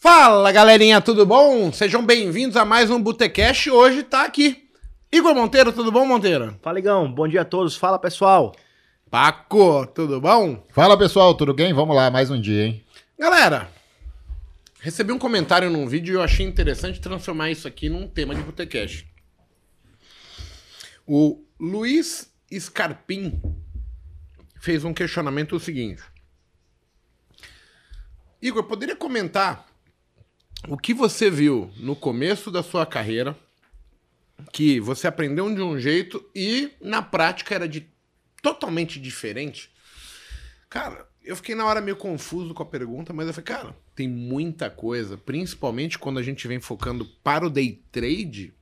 Fala galerinha, tudo bom? Sejam bem-vindos a mais um Botecast. Hoje tá aqui Igor Monteiro, tudo bom, Monteiro? Fala, Igão. Bom dia a todos. Fala, pessoal. Paco, tudo bom? Fala pessoal, tudo bem? Vamos lá, mais um dia, hein? Galera, recebi um comentário num vídeo e eu achei interessante transformar isso aqui num tema de Botecast. O Luiz Scarpim fez um questionamento o seguinte. Igor, poderia comentar o que você viu no começo da sua carreira que você aprendeu de um jeito e na prática era de totalmente diferente? Cara, eu fiquei na hora meio confuso com a pergunta, mas eu falei, cara, tem muita coisa, principalmente quando a gente vem focando para o day trade,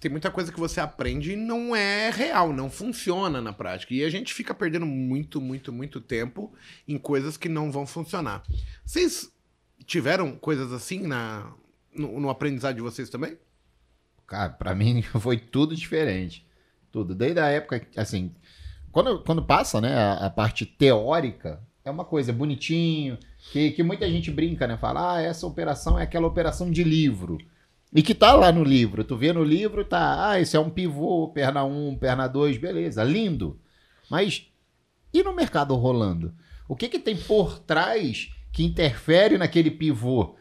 tem muita coisa que você aprende e não é real, não funciona na prática. E a gente fica perdendo muito, muito, muito tempo em coisas que não vão funcionar. Vocês tiveram coisas assim na, no, no aprendizado de vocês também? Cara, pra mim foi tudo diferente. Tudo. Desde a época, assim, quando, quando passa, né, a, a parte teórica, é uma coisa bonitinho, que, que muita gente brinca, né? Fala, ah, essa operação é aquela operação de livro. E que tá lá no livro. Tu vê no livro, tá, ah, esse é um pivô, perna 1, perna 2, beleza, lindo. Mas e no mercado rolando? O que que tem por trás que interfere naquele pivô?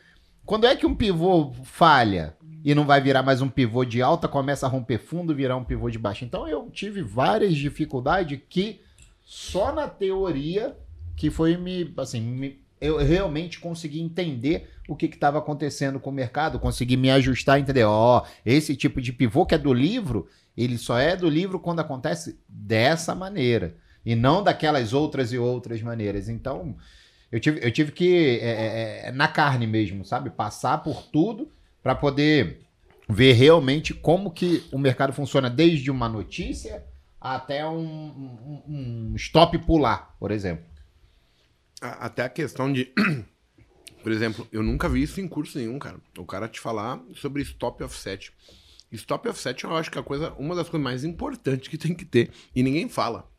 Quando é que um pivô falha e não vai virar mais um pivô de alta, começa a romper fundo, virar um pivô de baixo? Então eu tive várias dificuldades que só na teoria que foi me, assim, me, eu realmente consegui entender o que estava acontecendo com o mercado, consegui me ajustar, entender, ó, esse tipo de pivô que é do livro, ele só é do livro quando acontece dessa maneira e não daquelas outras e outras maneiras. Então, eu tive, eu tive que, é, é, é na carne mesmo, sabe? Passar por tudo para poder ver realmente como que o mercado funciona desde uma notícia até um, um, um stop pular, por exemplo. Até a questão de. Por exemplo, eu nunca vi isso em curso nenhum, cara. O cara te falar sobre stop offset. Stop offset eu acho que é a coisa, uma das coisas mais importantes que tem que ter. E ninguém fala.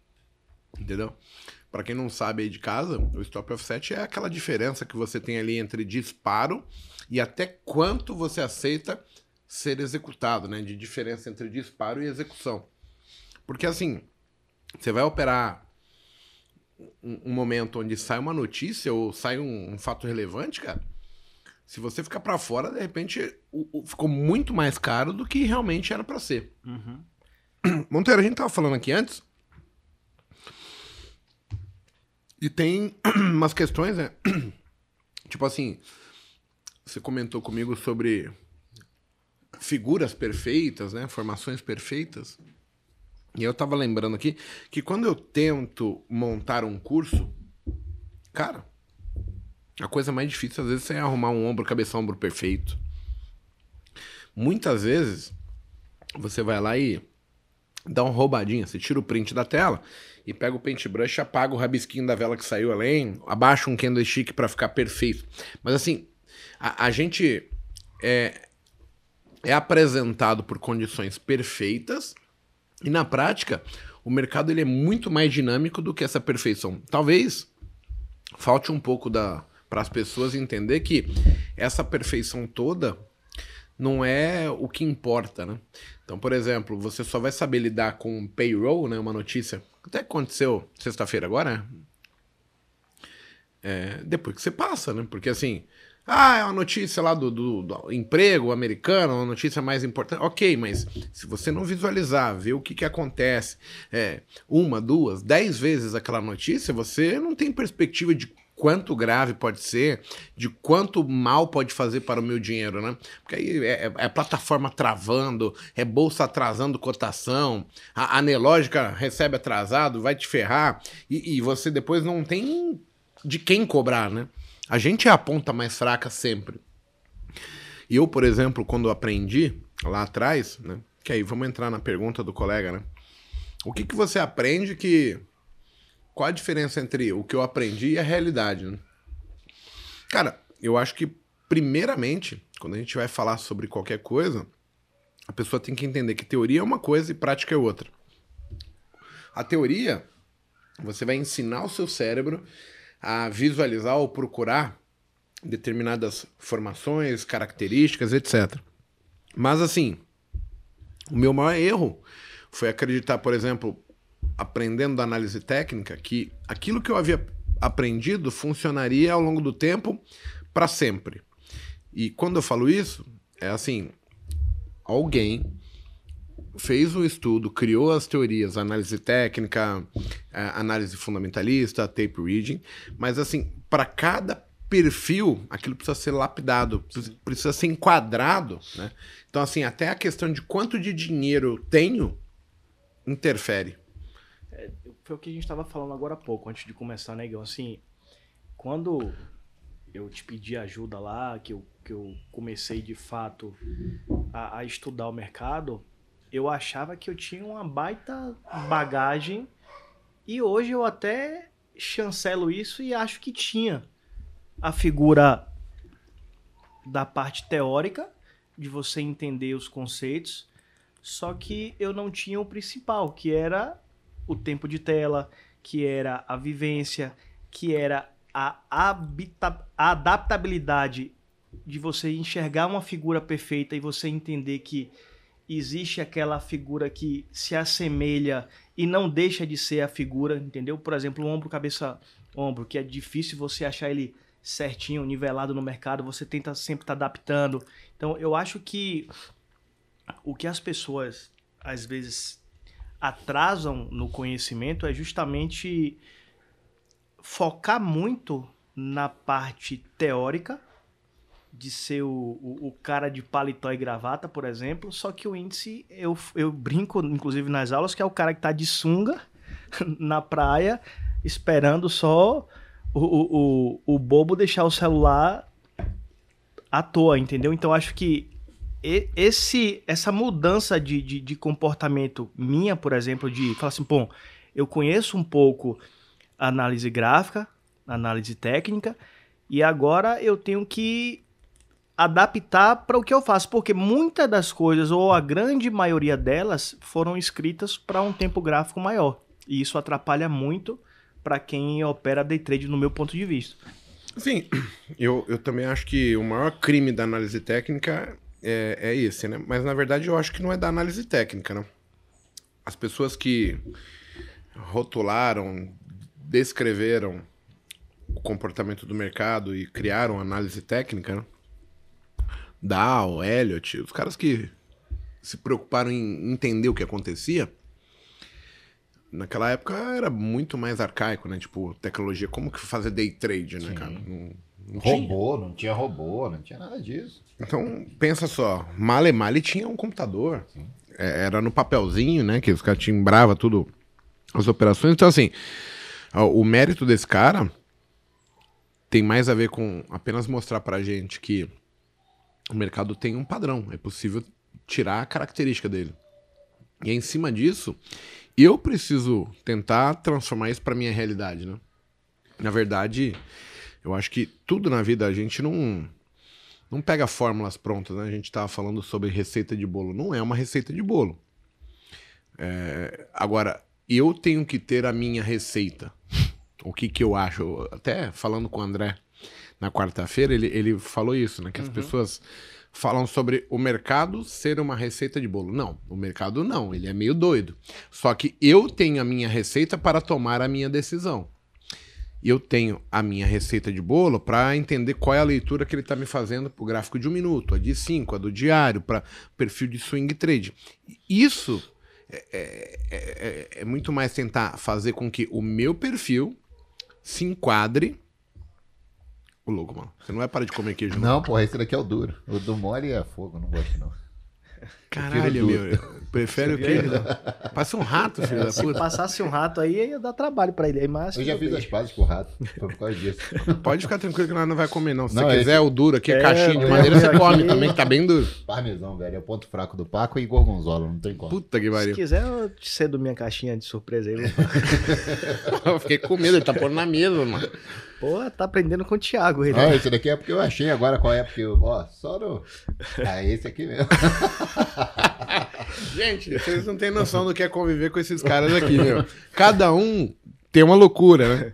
Entendeu? Para quem não sabe aí de casa, o stop offset é aquela diferença que você tem ali entre disparo e até quanto você aceita ser executado, né? De diferença entre disparo e execução. Porque assim, você vai operar um, um momento onde sai uma notícia ou sai um, um fato relevante, cara. Se você ficar para fora, de repente o, o, ficou muito mais caro do que realmente era para ser. Uhum. Monteiro, a gente tava falando aqui antes e tem umas questões, né? tipo assim, você comentou comigo sobre figuras perfeitas, né? Formações perfeitas. E eu tava lembrando aqui que quando eu tento montar um curso, cara, a coisa mais difícil às vezes é arrumar um ombro, cabeça, ombro perfeito. Muitas vezes você vai lá e dá uma roubadinha, você tira o print da tela e pega o paintbrush, apaga o rabisquinho da vela que saiu além, abaixa um candlestick para ficar perfeito. Mas assim, a, a gente é, é apresentado por condições perfeitas e na prática o mercado ele é muito mais dinâmico do que essa perfeição. Talvez falte um pouco da para as pessoas entender que essa perfeição toda não é o que importa, né? Então, por exemplo, você só vai saber lidar com payroll, né? Uma notícia até aconteceu sexta-feira agora? É, depois que você passa, né? Porque assim, ah, é uma notícia lá do, do, do, emprego americano, uma notícia mais importante. Ok, mas se você não visualizar, ver o que, que acontece é, uma, duas, dez vezes aquela notícia, você não tem perspectiva de quanto grave pode ser, de quanto mal pode fazer para o meu dinheiro, né? Porque aí é, é, é plataforma travando, é bolsa atrasando cotação, a anelógica recebe atrasado, vai te ferrar, e, e você depois não tem de quem cobrar, né? A gente é a ponta mais fraca sempre. E eu, por exemplo, quando aprendi lá atrás, né? Que aí vamos entrar na pergunta do colega, né? O que, que você aprende que qual a diferença entre o que eu aprendi e a realidade? Né? Cara, eu acho que, primeiramente, quando a gente vai falar sobre qualquer coisa, a pessoa tem que entender que teoria é uma coisa e prática é outra. A teoria, você vai ensinar o seu cérebro a visualizar ou procurar determinadas formações, características, etc. Mas assim, o meu maior erro foi acreditar, por exemplo, aprendendo da análise técnica, que aquilo que eu havia aprendido funcionaria ao longo do tempo para sempre. E quando eu falo isso, é assim, alguém fez o estudo, criou as teorias, análise técnica, é, análise fundamentalista, tape reading, mas assim, para cada perfil, aquilo precisa ser lapidado, precisa ser enquadrado, né? Então, assim, até a questão de quanto de dinheiro eu tenho interfere. Foi o que a gente estava falando agora há pouco, antes de começar, né, Igor? Assim, quando eu te pedi ajuda lá, que eu, que eu comecei de fato a, a estudar o mercado, eu achava que eu tinha uma baita bagagem e hoje eu até chancelo isso e acho que tinha a figura da parte teórica, de você entender os conceitos, só que eu não tinha o principal, que era o tempo de tela, que era a vivência, que era a, a adaptabilidade de você enxergar uma figura perfeita e você entender que existe aquela figura que se assemelha e não deixa de ser a figura, entendeu? Por exemplo, o ombro, cabeça, ombro, que é difícil você achar ele certinho, nivelado no mercado, você tenta sempre estar tá adaptando. Então, eu acho que o que as pessoas às vezes atrasam no conhecimento é justamente focar muito na parte teórica de ser o, o, o, cara de paletó e gravata, por exemplo, só que o índice, eu, eu brinco, inclusive nas aulas, que é o cara que tá de sunga na praia, esperando só o, o, o, bobo deixar o celular à toa, entendeu? Então acho que esse, essa mudança de, de, de comportamento minha, por exemplo, de falar assim, bom, eu conheço um pouco análise gráfica, análise técnica, e agora eu tenho que adaptar para o que eu faço, porque muitas das coisas, ou a grande maioria delas, foram escritas para um tempo gráfico maior. E isso atrapalha muito para quem opera day trade, no meu ponto de vista. Sim, eu, eu também acho que o maior crime da análise técnica é, é esse, né? Mas na verdade eu acho que não é da análise técnica, né? As pessoas que rotularam, descreveram o comportamento do mercado e criaram análise técnica, né? Dow, Elliott, os caras que se preocuparam em entender o que acontecia, naquela época era muito mais arcaico, né? Tipo, tecnologia, como que fazer day trade, né, Sim. cara? Não, não robô, tinha. não tinha robô, não tinha nada disso. Então, pensa só, male male tinha um computador. É, era no papelzinho, né? Que os caras timbravam tudo, as operações. Então, assim, o mérito desse cara tem mais a ver com apenas mostrar pra gente que o mercado tem um padrão, é possível tirar a característica dele. E em cima disso, eu preciso tentar transformar isso para minha realidade, né? Na verdade, eu acho que tudo na vida a gente não não pega fórmulas prontas, né? A gente estava falando sobre receita de bolo, não é uma receita de bolo. É... agora, eu tenho que ter a minha receita. O que que eu acho? Até falando com o André, na quarta-feira, ele, ele falou isso, né? Que as uhum. pessoas falam sobre o mercado ser uma receita de bolo. Não, o mercado não, ele é meio doido. Só que eu tenho a minha receita para tomar a minha decisão. Eu tenho a minha receita de bolo para entender qual é a leitura que ele está me fazendo para o gráfico de um minuto, a de cinco, a do diário, para perfil de swing trade. Isso é, é, é, é muito mais tentar fazer com que o meu perfil se enquadre Ô, louco, mano. Você não vai parar de comer queijo, não? Não, porra, esse daqui é o duro. O do mole é fogo, não gosto, não. Caralho, meu. Prefere o quê? Passa um rato, filho da puta. Se passasse um rato aí, ia dar trabalho pra ele. Mas eu já fiz as pazes com o rato. Foi por causa disso. Pode ficar tranquilo que nós não vai comer, não. Se não, você quiser esse... o duro aqui, é, caixinha de madeira, você come também, que tá bem duro. Parmesão, velho. É o ponto fraco do Paco e gorgonzola, não tem como. Puta que pariu. Se quiser, eu cedo minha caixinha de surpresa aí. eu fiquei com medo, ele tá pondo na mesa, mano. Pô, tá aprendendo com o Thiago. Ele. Ah, esse daqui é porque eu achei agora qual é, porque eu, ó, só no... Ah, esse aqui mesmo. Gente, vocês não têm noção do que é conviver com esses caras aqui, meu. Cada um tem uma loucura, né?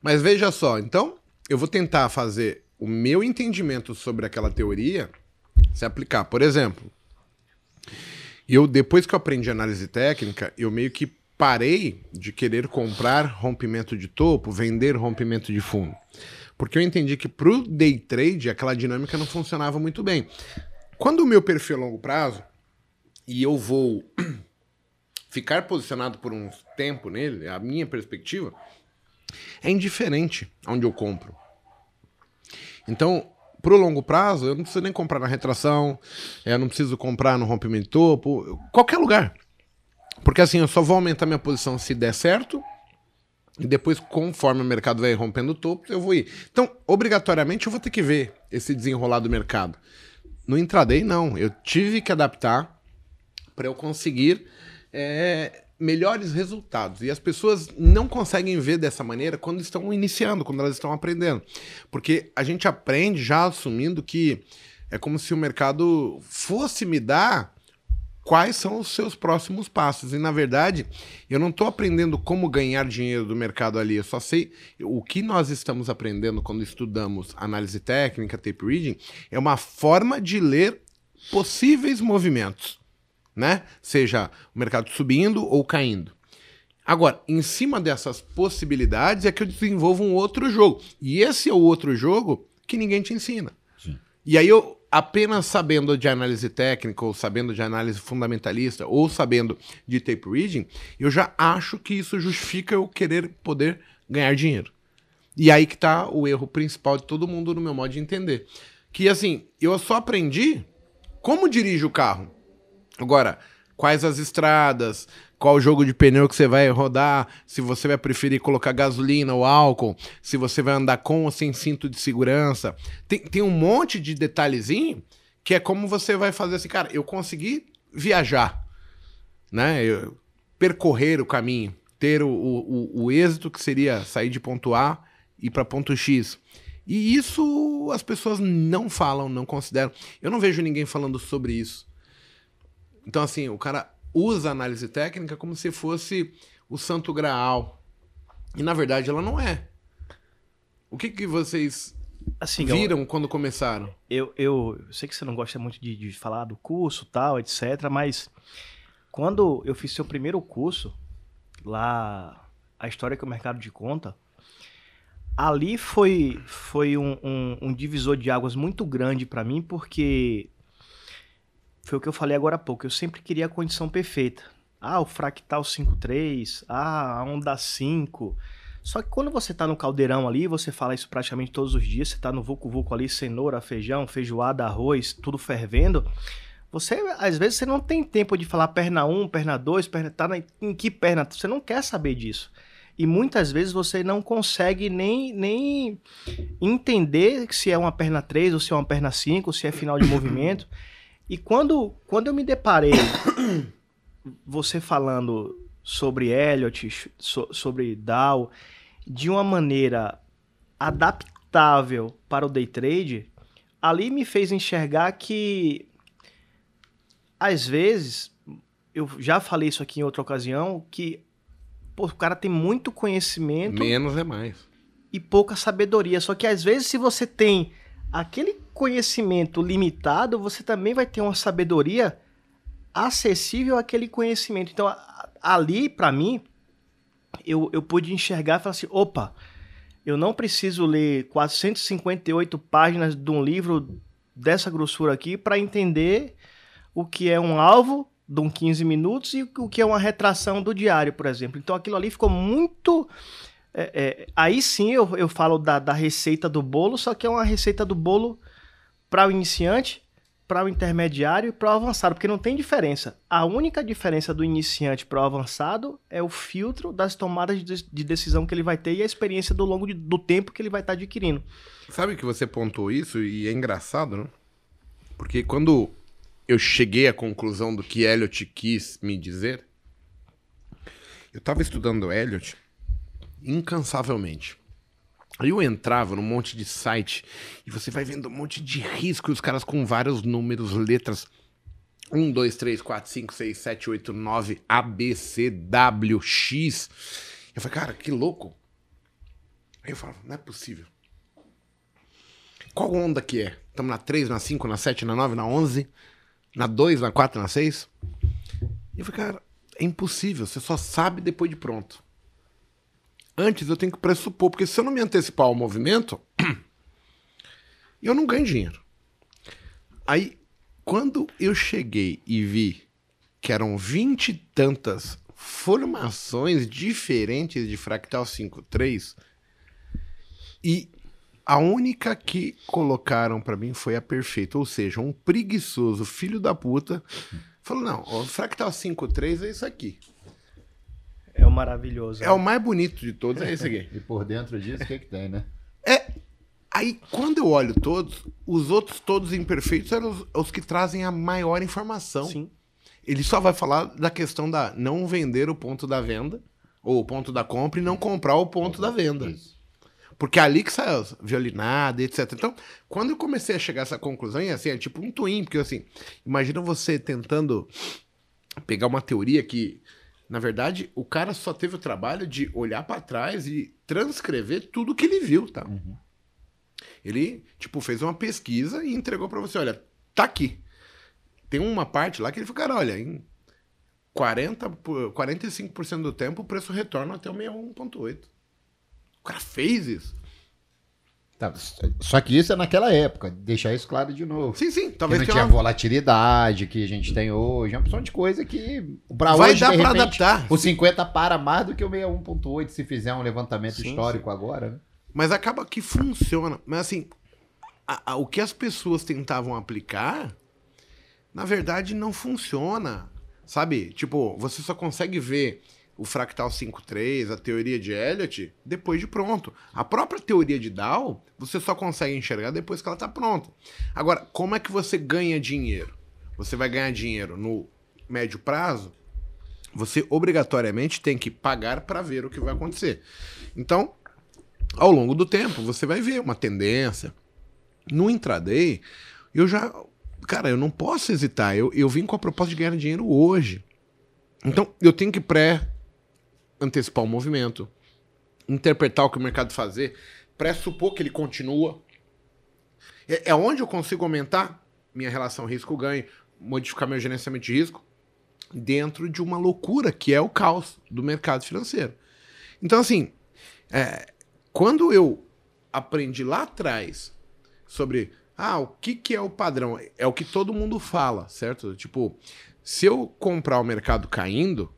Mas veja só, então, eu vou tentar fazer o meu entendimento sobre aquela teoria se aplicar. Por exemplo, eu depois que eu aprendi análise técnica, eu meio que parei de querer comprar rompimento de topo, vender rompimento de fundo. Porque eu entendi que pro day trade aquela dinâmica não funcionava muito bem. Quando o meu perfil é longo prazo e eu vou ficar posicionado por um tempo nele, a minha perspectiva, é indiferente onde eu compro. Então, pro longo prazo, eu não preciso nem comprar na retração, eu não preciso comprar no rompimento de topo, qualquer lugar. Porque assim, eu só vou aumentar minha posição se der certo, e depois, conforme o mercado vai rompendo topos, eu vou ir. Então, obrigatoriamente, eu vou ter que ver esse desenrolar do mercado. No intraday, não. Eu tive que adaptar para eu conseguir é, melhores resultados. E as pessoas não conseguem ver dessa maneira quando estão iniciando, quando elas estão aprendendo. Porque a gente aprende já assumindo que é como se o mercado fosse me dar quais são os seus próximos passos. E na verdade, eu não estou aprendendo como ganhar dinheiro do mercado ali, eu só sei o que nós estamos aprendendo quando estudamos análise técnica, tape reading, é uma forma de ler possíveis movimentos né? Seja o mercado subindo ou caindo. Agora, em cima dessas possibilidades é que eu desenvolvo um outro jogo. E esse é o outro jogo que ninguém te ensina. Sim. E aí eu, apenas sabendo de análise técnica, ou sabendo de análise fundamentalista, ou sabendo de tape reading, eu já acho que isso justifica eu querer poder ganhar dinheiro. E aí que tá o erro principal de todo mundo no meu modo de entender. Que assim, eu só aprendi como dirige o carro. Agora, quais as estradas, qual jogo de pneu que você vai rodar, se você vai preferir colocar gasolina ou álcool, se você vai andar com ou sem cinto de segurança. Tem, tem um monte de detalhezinho que é como você vai fazer assim, cara, eu consegui viajar, né? Eu, percorrer o caminho, ter o, o, o êxito que seria sair de ponto A e para ponto X. E isso as pessoas não falam, não consideram. Eu não vejo ninguém falando sobre isso. Então, assim, o cara usa a análise técnica como se fosse o santo graal. E, na verdade, ela não é. O que, que vocês assim, viram eu, quando começaram? Eu, eu, eu, sei que você não gosta muito de, de falar do curso, tal, etc., mas quando eu fiz seu primeiro curso, lá, a história que o mercado de conta, ali foi, foi um, um, um divisor de águas muito grande para mim, porque foi o que eu falei agora há pouco. Eu sempre queria a condição perfeita. Ah, o fractal 5.3, ah, a onda 5. Só que quando você tá no caldeirão ali, você fala isso praticamente todos os dias, você tá no vucu vucu ali, cenoura, feijão, feijoada, arroz, tudo fervendo. Você, às vezes, você não tem tempo de falar perna 1, perna 2, perna, tá na, em que perna, você não quer saber disso. E muitas vezes você não consegue nem, nem entender se é uma perna 3 ou se é uma perna 5, se é final de movimento. E quando, quando eu me deparei, você falando sobre Elliot, so, sobre Dow, de uma maneira adaptável para o day trade, ali me fez enxergar que às vezes, eu já falei isso aqui em outra ocasião, que pô, o cara tem muito conhecimento. Menos é mais. E pouca sabedoria. Só que às vezes, se você tem aquele conhecimento limitado, você também vai ter uma sabedoria acessível àquele conhecimento. Então, ali, para mim, eu, eu pude enxergar e falar assim: opa, eu não preciso ler 458 páginas de um livro dessa grossura aqui para entender o que é um alvo de um 15 minutos e o que é uma retração do diário, por exemplo. Então, aquilo ali ficou muito é, é, aí sim eu, eu falo da, da receita do bolo, só que é uma receita do bolo para o iniciante, para o intermediário e para o avançado, porque não tem diferença. A única diferença do iniciante para o avançado é o filtro das tomadas de, de, decisão que ele vai ter e a experiência do longo de, do tempo que ele vai estar tá adquirindo. Sabe que você pontuou isso e é engraçado, né? Porque quando eu cheguei à conclusão do que Elliot quis me dizer, eu estava estudando Elliot incansavelmente. Aí eu entrava num monte de site e você vai vendo um monte de risco, os caras com vários números, letras. 1, 2, 3, 4, 5, 6, 7, 8, 9, A, B, C, W, X. Eu falei, cara, que louco. Aí eu falo, não é possível. qual onda que é? Estamos na 3, na 5, na 7, na 9, na 11, na 2, na 4, na 6? E eu falei, cara, é impossível, você só sabe depois de pronto. Antes eu tenho que pressupor, porque se eu não me antecipar ao movimento, eu não ganho dinheiro. Aí, quando eu cheguei e vi que eram vinte e tantas formações diferentes de fractal 5.3 e a única que colocaram para mim foi a perfeita, ou seja, um preguiçoso filho da puta falou: "Não, o fractal 5.3 é isso aqui. É o maravilhoso. É o mais bonito de todos, é esse aqui. E por dentro disso, o que, que tem, né? É. Aí, quando eu olho todos, os outros todos imperfeitos eram os, os que trazem a maior informação. Sim. Ele só vai falar da questão da não vender o ponto da venda, ou o ponto da compra, e não comprar o ponto da venda. Isso. Porque é ali que sai as violinadas, etc. Então, quando eu comecei a chegar a essa conclusão, é assim, é tipo um twin, porque assim, imagina você tentando pegar uma teoria que, na verdade, o cara só teve o trabalho de olhar pra trás e transcrever tudo que ele viu, tá? Ele, tipo, fez uma pesquisa e entregou pra você, olha, tá aqui. Tem uma parte lá que ele falou, cara, olha, em 40, por- 45% do tempo o preço retorna até o 61.8. O cara fez isso. Tá, só que isso é naquela época, deixar isso claro de novo. Sim, sim. Que Talvez não tenha tinha uma... volatilidade que a gente tem hoje, é uma opção de coisa que Vai hoje, dar repente, adaptar. O 50 para mais do que o 61.8 se fizer um levantamento Sim, histórico agora, né? Mas acaba que funciona. Mas assim, a- a- o que as pessoas tentavam aplicar, na verdade, não funciona. Sabe? Tipo, você só consegue ver o fractal 5.3, a teoria de Elliot, depois de pronto. A própria teoria de Dow, você só consegue enxergar depois que ela está pronta. Agora, como é que você ganha dinheiro? Você vai ganhar dinheiro no médio prazo? Você obrigatoriamente tem que pagar para ver o que vai acontecer. Então, ao longo do tempo, você vai ver uma tendência. No intraday, eu já. Cara, eu não posso hesitar. Eu, eu vim com a proposta de ganhar dinheiro hoje. Então, eu tenho que pré-antecipar o movimento, interpretar o que o mercado fazer, pressupor que ele continua. É, é onde eu consigo aumentar minha relação risco-ganho, modificar meu gerenciamento de risco dentro de uma loucura que é o caos do mercado financeiro. Então, assim, é, quando eu aprendi lá atrás sobre ah, o que, que é o padrão, é o que todo mundo fala, certo? Tipo, se eu comprar o mercado caindo,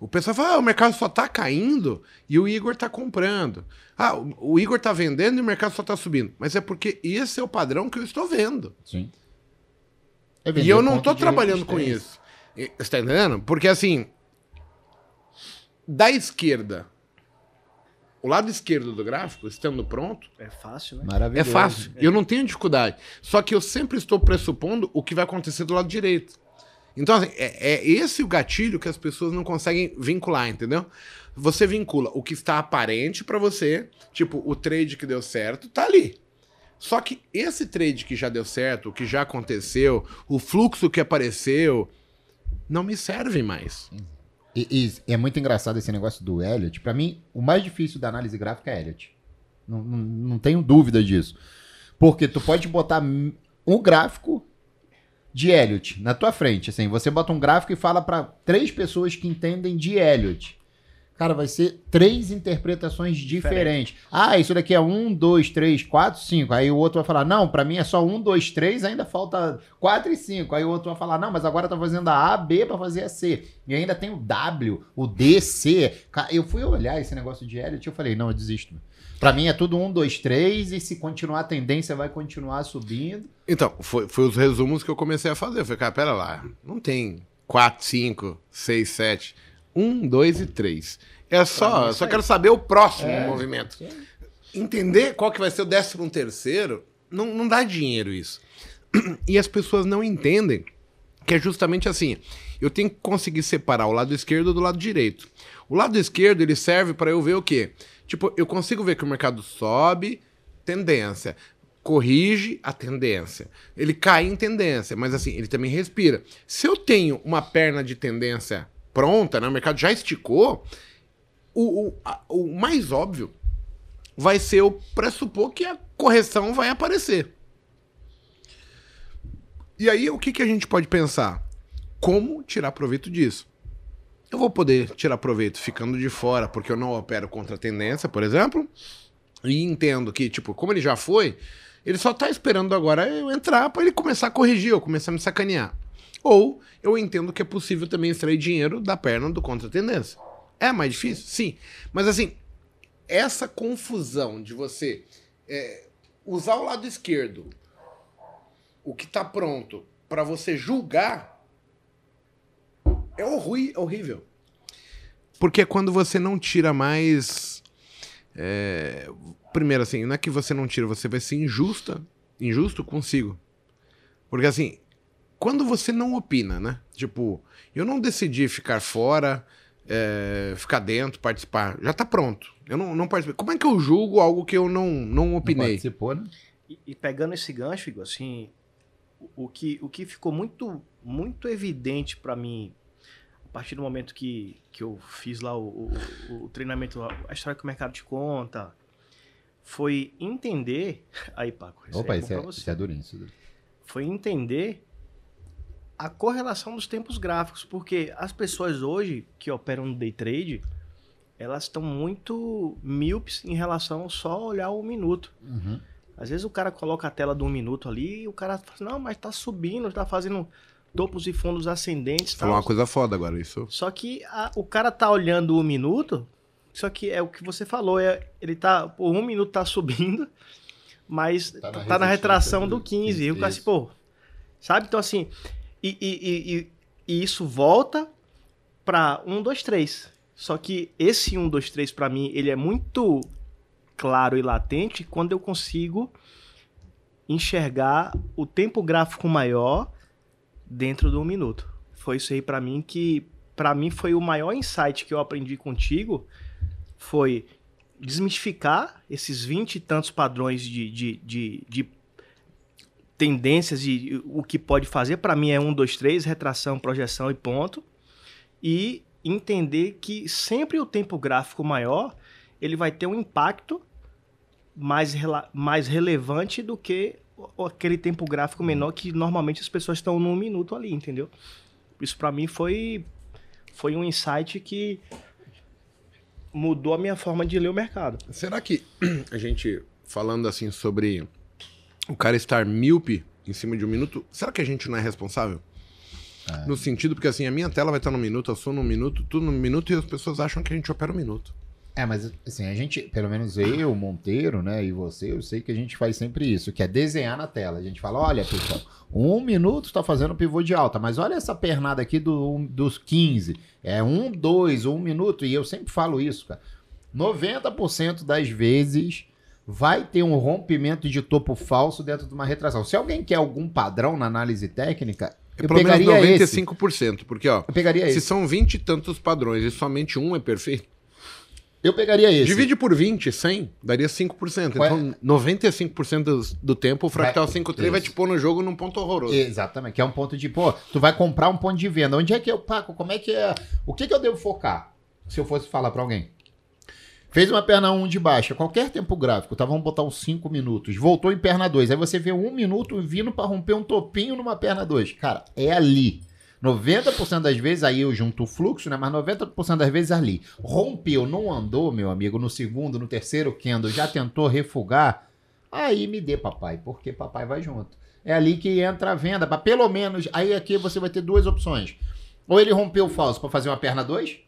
o pessoal fala, ah, o mercado só tá caindo e o Igor tá comprando. Ah, o, Igor tá vendendo e o mercado só tá subindo. Mas é porque esse é o padrão que eu estou vendo. Sim. E eu não tô trabalhando com isso. E- Você tá entendendo? Porque assim, da esquerda, o lado esquerdo do gráfico, estando pronto, É fácil, né? é Maravilhoso. fácil. Eu não tenho dificuldade. Só que eu sempre estou pressupondo o que vai acontecer do lado direito. Então, assim, é, é esse o gatilho que as pessoas não conseguem vincular, entendeu? Você vincula o que está aparente pra você, tipo, o trade que deu certo, tá ali. Só que esse trade que já deu certo, o que já aconteceu, o fluxo que apareceu, não me serve mais. E, e é muito engraçado esse negócio do Elliot. Pra mim, o mais difícil da análise gráfica é Elliot. Não, não, não tenho dúvida disso. Porque tu pode botar um gráfico de Elliot na tua frente. Assim, você bota um gráfico e fala pra três pessoas que entendem de Elliot. Cara, vai ser três interpretações diferentes. Ah, isso daqui é um, dois, três, quatro, cinco. Aí o outro vai falar, não, pra mim é só um, dois, três, ainda falta quatro e cinco. Aí o outro vai falar, não, mas agora tá fazendo a A, B pra fazer a C. E ainda tem o W, o D, C. Eu fui olhar esse negócio de Elliot e eu falei, não, eu desisto. Pra mim é tudo um, dois, três, e se continuar a tendência vai continuar subindo. Então, foi, foi os resumos que eu comecei a fazer. Eu falei, cara, pera lá, não tem 4, 5, 6, 7, 1, 2 e 3. É só, é eu só quero saber o próximo É. movimento. Entender qual que vai ser o décimo terceiro, não, não dá dinheiro isso. E as pessoas não entendem que é justamente assim. Eu tenho que conseguir separar o lado esquerdo do lado direito. O lado esquerdo ele serve para eu ver o quê? Tipo, eu consigo ver que o mercado sobe, tendência, corrige a tendência. Ele cai em tendência, mas assim, ele também respira. Se eu tenho uma perna de tendência pronta, né, o mercado já esticou, o, o, a- o mais óbvio vai ser o pressupor que a correção vai aparecer. E aí, o que, que a gente pode pensar? Como tirar proveito disso? Eu vou poder tirar proveito ficando de fora porque eu não opero contra a tendência, por exemplo, e entendo que, tipo, como ele já foi, ele só tá esperando agora eu entrar para ele começar a corrigir ou começar a me sacanear. Ou eu entendo que é possível também extrair dinheiro da perna do contra a tendência. É mais difícil? Sim. Mas assim, essa confusão de você é, usar o lado esquerdo, o que está pronto, para você julgar, é horrível. Porque é quando você não tira mais. É, primeiro, assim, não é que você não tira, você vai ser injusta, injusto consigo. Porque assim, quando você não opina, né? Tipo, eu não decidi ficar fora, é, ficar dentro, participar. Já tá pronto. Eu não, não participei. Como é que eu julgo algo que eu não, não opinei? Não participou, né? E, e, pegando esse gancho, Igor, assim, o, o, que, o que ficou muito, muito evidente para mim a partir do momento que, que eu fiz lá o, o, o treinamento, a história que o mercado te conta, foi entender. Aí, Paco, Opa, é isso, é, isso é durinho. Isso é durinho. Foi entender a correlação dos tempos gráficos, porque as pessoas hoje que operam no day trade, elas estão muito míopes em relação só olhar o minuto. Uhum. Às vezes o cara coloca a tela de um minuto ali e o cara fala, não, mas tá subindo, tá fazendo topos e fundos ascendentes. Falou uma coisa foda agora, isso. Só que a, o cara tá olhando o minuto, só que é o que você falou, é, ele tá, por um minuto tá subindo, mas tá na, tá na retração do 15. E o cara assim, pô, sabe? Então assim, e, e, e, e isso volta para 1, 2, 3. Só que esse 1, 2, 3 para mim, ele é muito claro e latente quando eu consigo enxergar o tempo gráfico maior dentro de um minuto. Foi isso aí para mim que para mim foi o maior insight que eu aprendi contigo foi desmistificar esses 20 e tantos padrões de, de, de, de tendências e o que pode fazer. Para mim é um, dois, três, retração, projeção e ponto. E entender que sempre o tempo gráfico maior ele vai ter um impacto mais, mais relevante do que aquele tempo gráfico menor que normalmente as pessoas estão num minuto ali, entendeu? Isso para mim foi foi um insight que mudou a minha forma de ler o mercado. Será que a gente falando assim sobre o cara estar míope em cima de um minuto, será que a gente não é responsável? É. No sentido, porque assim, a minha tela vai estar no minuto, eu sou no minuto, tudo no minuto, e as pessoas acham que a gente opera um minuto. É, mas assim, a gente, pelo menos eu, Monteiro, né, e você, eu sei que a gente faz sempre isso, que é desenhar na tela. A gente fala, olha, pessoal, um minuto está fazendo pivô de alta, mas olha essa pernada aqui do, dos 15. É um, dois, um minuto, e eu sempre falo isso, cara. 90% das vezes vai ter um rompimento de topo falso dentro de uma retração. Se alguém quer algum padrão na análise técnica, é eu pelo pegaria menos 95%, esse. porque ó, eu pegaria se esse. são 20 e tantos padrões e somente um é perfeito, eu pegaria esse. Divide por 20, 100, daria 5%. Ué? Então, 95% do, do tempo, o Fractal 5.3 vai te pôr no jogo num ponto horroroso. Exatamente, que é um ponto de, pô, tu vai comprar um ponto de venda. Onde é que eu, Paco, como é que é? O que, que eu devo focar? Se eu fosse falar para alguém. Fez uma perna 1 de baixa, qualquer tempo gráfico, tá? Vamos botar uns 5 minutos. Voltou em perna 2. Aí você vê um minuto vindo para romper um topinho numa perna 2. Cara, é ali. 90% das vezes, aí eu junto o fluxo, né? Mas 90% das vezes ali. Rompeu, não andou, meu amigo, no segundo, no terceiro candle, já tentou refugar. Aí me dê, papai, porque papai vai junto. É ali que entra a venda. Pra pelo menos, aí aqui você vai ter duas opções. Ou ele rompeu o falso para fazer uma perna 2,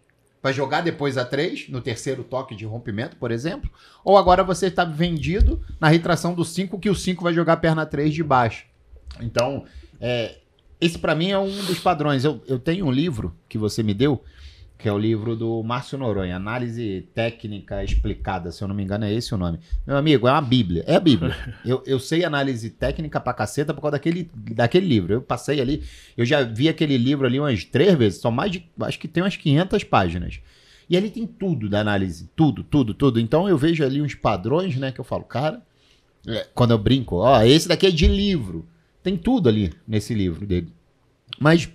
Vai jogar depois a 3, no terceiro toque de rompimento, por exemplo. Ou agora você está vendido na retração do 5, que o 5 vai jogar a perna 3 de baixo. Então, é, esse para mim é um dos padrões. Eu, eu tenho um livro que você me deu, que é o livro do Márcio Noronha, Análise Técnica Explicada, se eu não me engano é esse o nome. Meu amigo, é uma bíblia, é a bíblia. Eu, eu sei análise técnica pra caceta por causa daquele, daquele livro. Eu passei ali, eu já vi aquele livro ali umas três vezes, são mais de, acho que tem umas 500 páginas. E ali tem tudo da análise, tudo, tudo, tudo. Então eu vejo ali uns padrões, né, que eu falo, cara, é, quando eu brinco, ó, esse daqui é de livro. Tem tudo ali nesse livro dele. Mas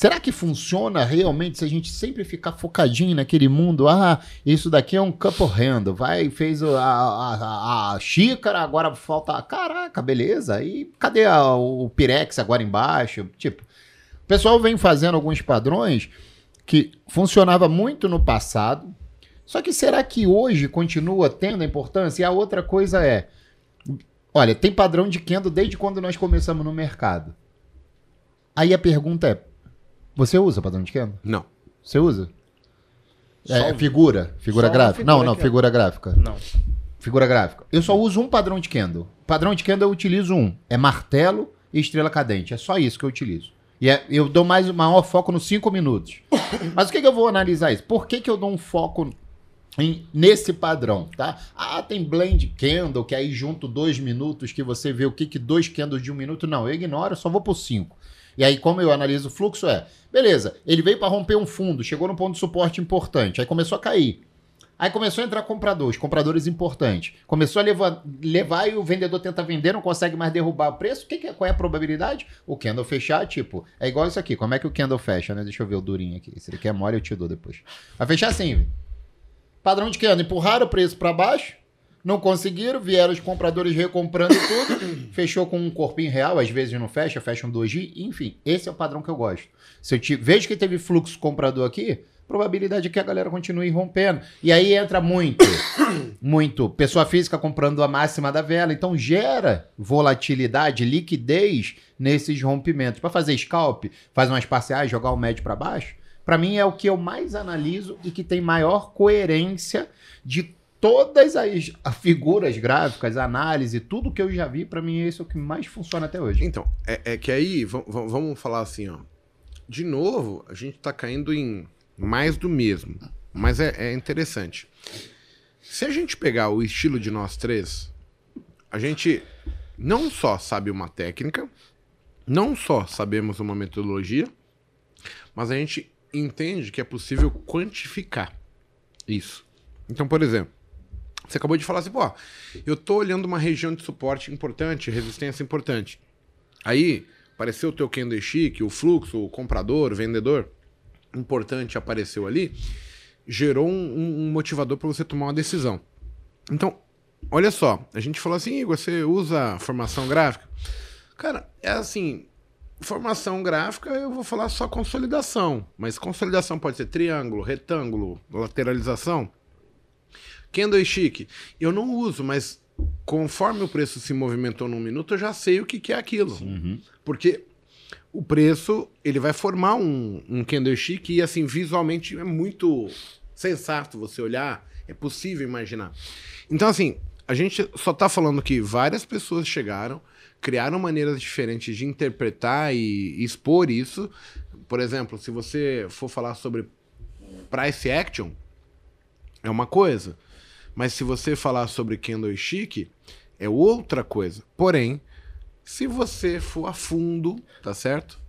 Será que funciona realmente se a gente sempre ficar focadinho naquele mundo? Ah, isso daqui é um couple handle. Vai, fez a, a, a, a xícara, agora falta. Caraca, beleza. E cadê a, o Pirex agora embaixo? Tipo, o pessoal vem fazendo alguns padrões que funcionava muito no passado. Só que será que hoje continua tendo a importância? E a outra coisa é. Olha, tem padrão de Kendo desde quando nós começamos no mercado. Aí a pergunta é: você usa padrão de Kendo? Não. Você usa? É, Só- figura? Figura só uma gráfica? figura não, não, é- figura gráfica. Não. Figura gráfica. Eu só uso um padrão de Kendo. Padrão de Kendo eu utilizo um. É martelo e estrela cadente. É só isso que eu utilizo. E é- eu dou mais maior foco nos 5 minutos. Mas o que, que eu vou analisar isso? Por que, que eu dou um foco em- nesse padrão, tá? Ah, tem blend candle, que aí junto dois minutos que você vê o que que dois candles de um minuto. Não, eu ignoro, só vou por cinco. E aí, como eu analiso o fluxo, é, beleza, ele veio para romper um fundo, chegou num ponto de suporte importante, aí começou a cair. Aí começou a entrar compradores, compradores importantes. Começou a levar, levar e o vendedor tenta vender, não consegue mais derrubar o preço. O que que é, qual é a probabilidade? O candle fechar, tipo, é igual isso aqui. Como é que o candle fecha, né? Deixa eu ver o durinho aqui. Se ele quer mole, eu te dou depois. Vai fechar assim. Padrão de candle, empurraram o preço para baixo, não conseguiram, vieram os compradores recomprando tudo, fechou com um corpinho real, às vezes não fecha, fecha um 2G, enfim, esse é o padrão que eu gosto. Se eu te, vejo que teve fluxo comprador aqui, probabilidade é que a galera continue rompendo. E aí entra muito, muito, pessoa física comprando a máxima da vela, então gera volatilidade, liquidez nesses rompimentos. Para fazer scalp, faz umas parciais, jogar o médio para baixo, para mim é o que eu mais analiso e que tem maior coerência de todas as as figuras gráficas, análise, tudo que eu já vi, para mim esse é o que mais funciona até hoje. Então, é, é que aí, va- va- vamos falar assim, ó. De novo, a gente tá caindo em mais do mesmo. Mas é, é interessante. Se a gente pegar o estilo de nós três, a gente não só sabe uma técnica, não só sabemos uma metodologia, mas a gente entende que é possível quantificar isso. Então, por exemplo, você acabou de falar assim, pô, eu tô olhando uma região de suporte importante, resistência importante. Aí, apareceu o teu candlestick, o fluxo, o comprador, o vendedor, importante apareceu ali, gerou um, um- motivador para você tomar uma decisão. Então, olha só, a gente falou assim, você usa formação gráfica? Cara, é assim, formação gráfica eu vou falar só consolidação, mas consolidação pode ser triângulo, retângulo, lateralização. Candlestick, eu não uso, mas conforme o preço se movimentou num minuto, eu já sei o que, que é aquilo. Porque o preço, ele vai formar um, um candlestick e, assim, visualmente é muito sensato você olhar, é possível imaginar. Então, assim, a gente só tá falando que várias pessoas chegaram, criaram maneiras diferentes de interpretar e expor isso. Por exemplo, se você for falar sobre price action, é uma coisa. Mas se você falar sobre candlestick, é outra coisa. Porém, se você for a fundo, tá certo?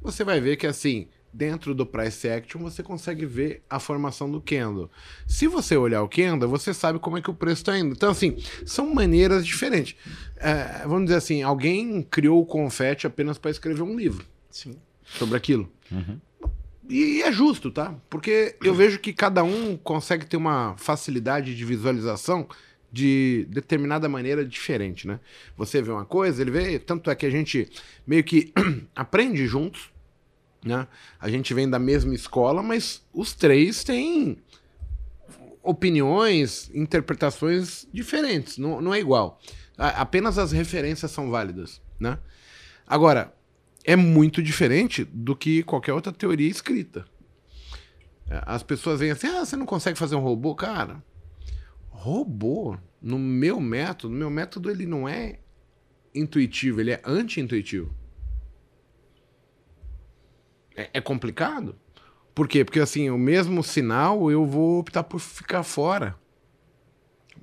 Você vai ver que assim, dentro do price action, você consegue ver a formação do candle. Se você olhar o candle, você sabe como é que o preço está indo. Então, assim, são maneiras diferentes. É, vamos dizer assim, alguém criou o confete apenas para escrever um livro Sim. sobre aquilo. E é justo, tá? Porque eu vejo que cada um consegue ter uma facilidade de visualização de determinada maneira diferente, né? Você vê uma coisa, ele vê, tanto é que a gente meio que aprende juntos, né? A gente vem da mesma escola, mas os três têm opiniões, interpretações diferentes, não, não é igual. Apenas as referências são válidas, né? Agora, é muito diferente do que qualquer outra teoria escrita. As pessoas vêm assim, ah, você não consegue fazer um robô? Cara, robô, no meu método, no meu método ele não é intuitivo, ele é anti-intuitivo. É, é complicado. Por quê? Porque assim, o mesmo sinal eu vou optar por ficar fora.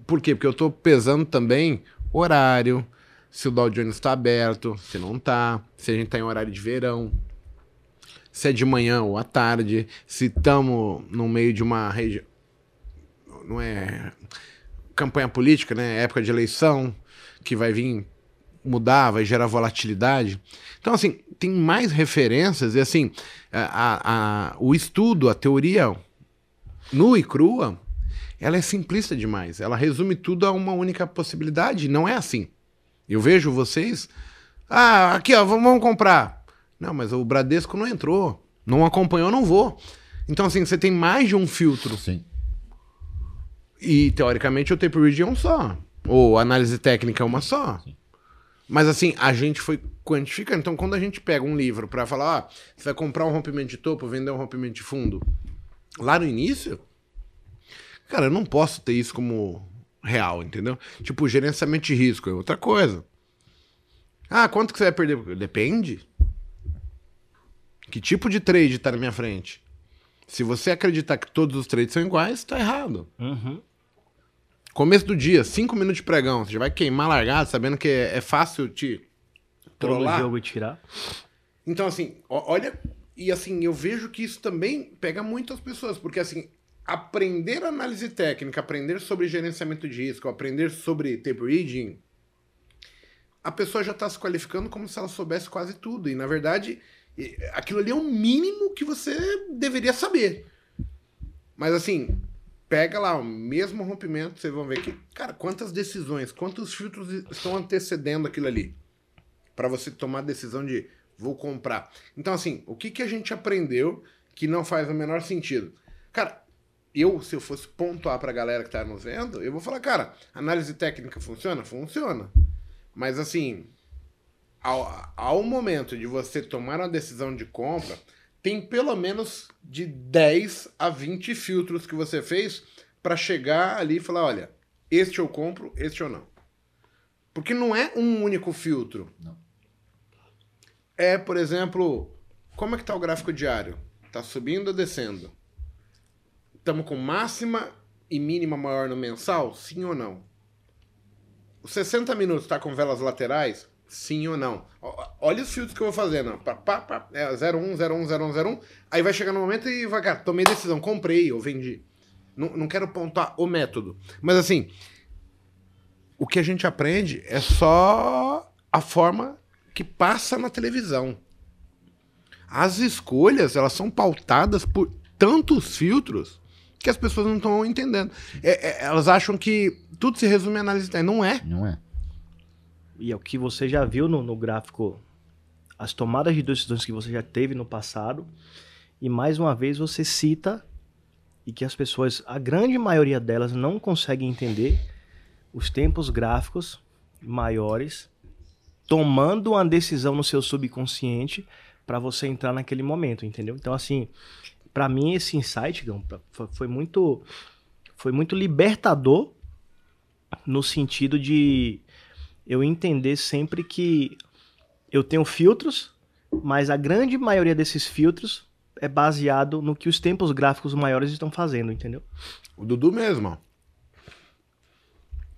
Por quê? Porque eu estou pesando também horário, se o Dow Jones está aberto, se não está, se a gente está em horário de verão, se é de manhã ou à tarde, se estamos no meio de uma região. Não é campanha política, né? Época de eleição, que vai vir mudar, vai gerar volatilidade. Então, assim, tem mais referências e, assim, a, a, o estudo, a teoria nua e crua, ela é simplista demais. Ela resume tudo a uma única possibilidade. Não é assim. Eu vejo vocês. Ah, aqui, ó, vamos comprar. Não, mas o Bradesco não entrou. Não acompanhou, não vou. Então, assim, você tem mais de um filtro. Sim. E, teoricamente, o tape reading é um só. Ou análise técnica é uma só. Sim. Mas, assim, a gente foi quantificando. Então, quando a gente pega um livro para falar, ah, você vai comprar um rompimento de topo, vender um rompimento de fundo, lá no início, cara, eu não posso ter isso como real, entendeu? Tipo, gerenciamento de risco é outra coisa. Ah, quanto que você vai perder? Depende. Que tipo de trade tá na minha frente? Se você acreditar que todos os trades são iguais, tá errado. Uhum. Começo do dia, cinco minutos de pregão. Você já vai queimar largado, sabendo que é, é fácil te trollar. jogo e tirar. Então, assim, olha. E assim, eu vejo que isso também pega muito as pessoas, porque assim, aprender análise técnica, aprender sobre gerenciamento de risco, aprender sobre tape reading, a pessoa já está se qualificando como se ela soubesse quase tudo. E na verdade, aquilo ali é o mínimo que você deveria saber. Mas assim, pega lá o mesmo rompimento, vocês vão ver que, cara, quantas decisões, quantos filtros estão antecedendo aquilo ali para você tomar a decisão de vou comprar. Então assim, o que que a gente aprendeu que não faz o menor sentido? Cara, eu, se eu fosse pontuar pra galera que tá nos vendo, eu vou falar, cara, análise técnica funciona? Funciona. Mas assim, ao, ao momento de você tomar uma decisão de compra, tem pelo menos de 10 a 20 filtros que você fez para chegar ali e falar, olha, este eu compro, este eu não. Porque não é um único filtro. Não. É, por exemplo, como é que tá o gráfico diário? Tá subindo ou descendo? Estamos com máxima e mínima maior no mensal? Sim ou não? Os 60 minutos está com velas laterais? Sim ou não? Olha os filtros que eu vou fazendo. Pá, pá, pá, é 01, 01, 01, 01. Aí vai chegar no momento e vai, cara, tomei decisão, comprei ou vendi. Não, não quero pontuar o método. Mas assim, o que a gente aprende é só a forma que passa na televisão. As escolhas, elas são pautadas por tantos filtros que as pessoas não estão entendendo. É, é, elas acham que tudo se resume à análise técnica. Não é. Não é. E é o que você já viu no, no gráfico, as tomadas de decisões que você já teve no passado. E mais uma vez você cita e que as pessoas, a grande maioria delas, não conseguem entender os tempos gráficos maiores, tomando uma decisão no seu subconsciente para você entrar naquele momento, entendeu? Então, assim, para mim esse insight foi muito, foi muito libertador no sentido de eu entender sempre que eu tenho filtros, mas a grande maioria desses filtros é baseado no que os tempos gráficos maiores estão fazendo, entendeu? O Dudu mesmo.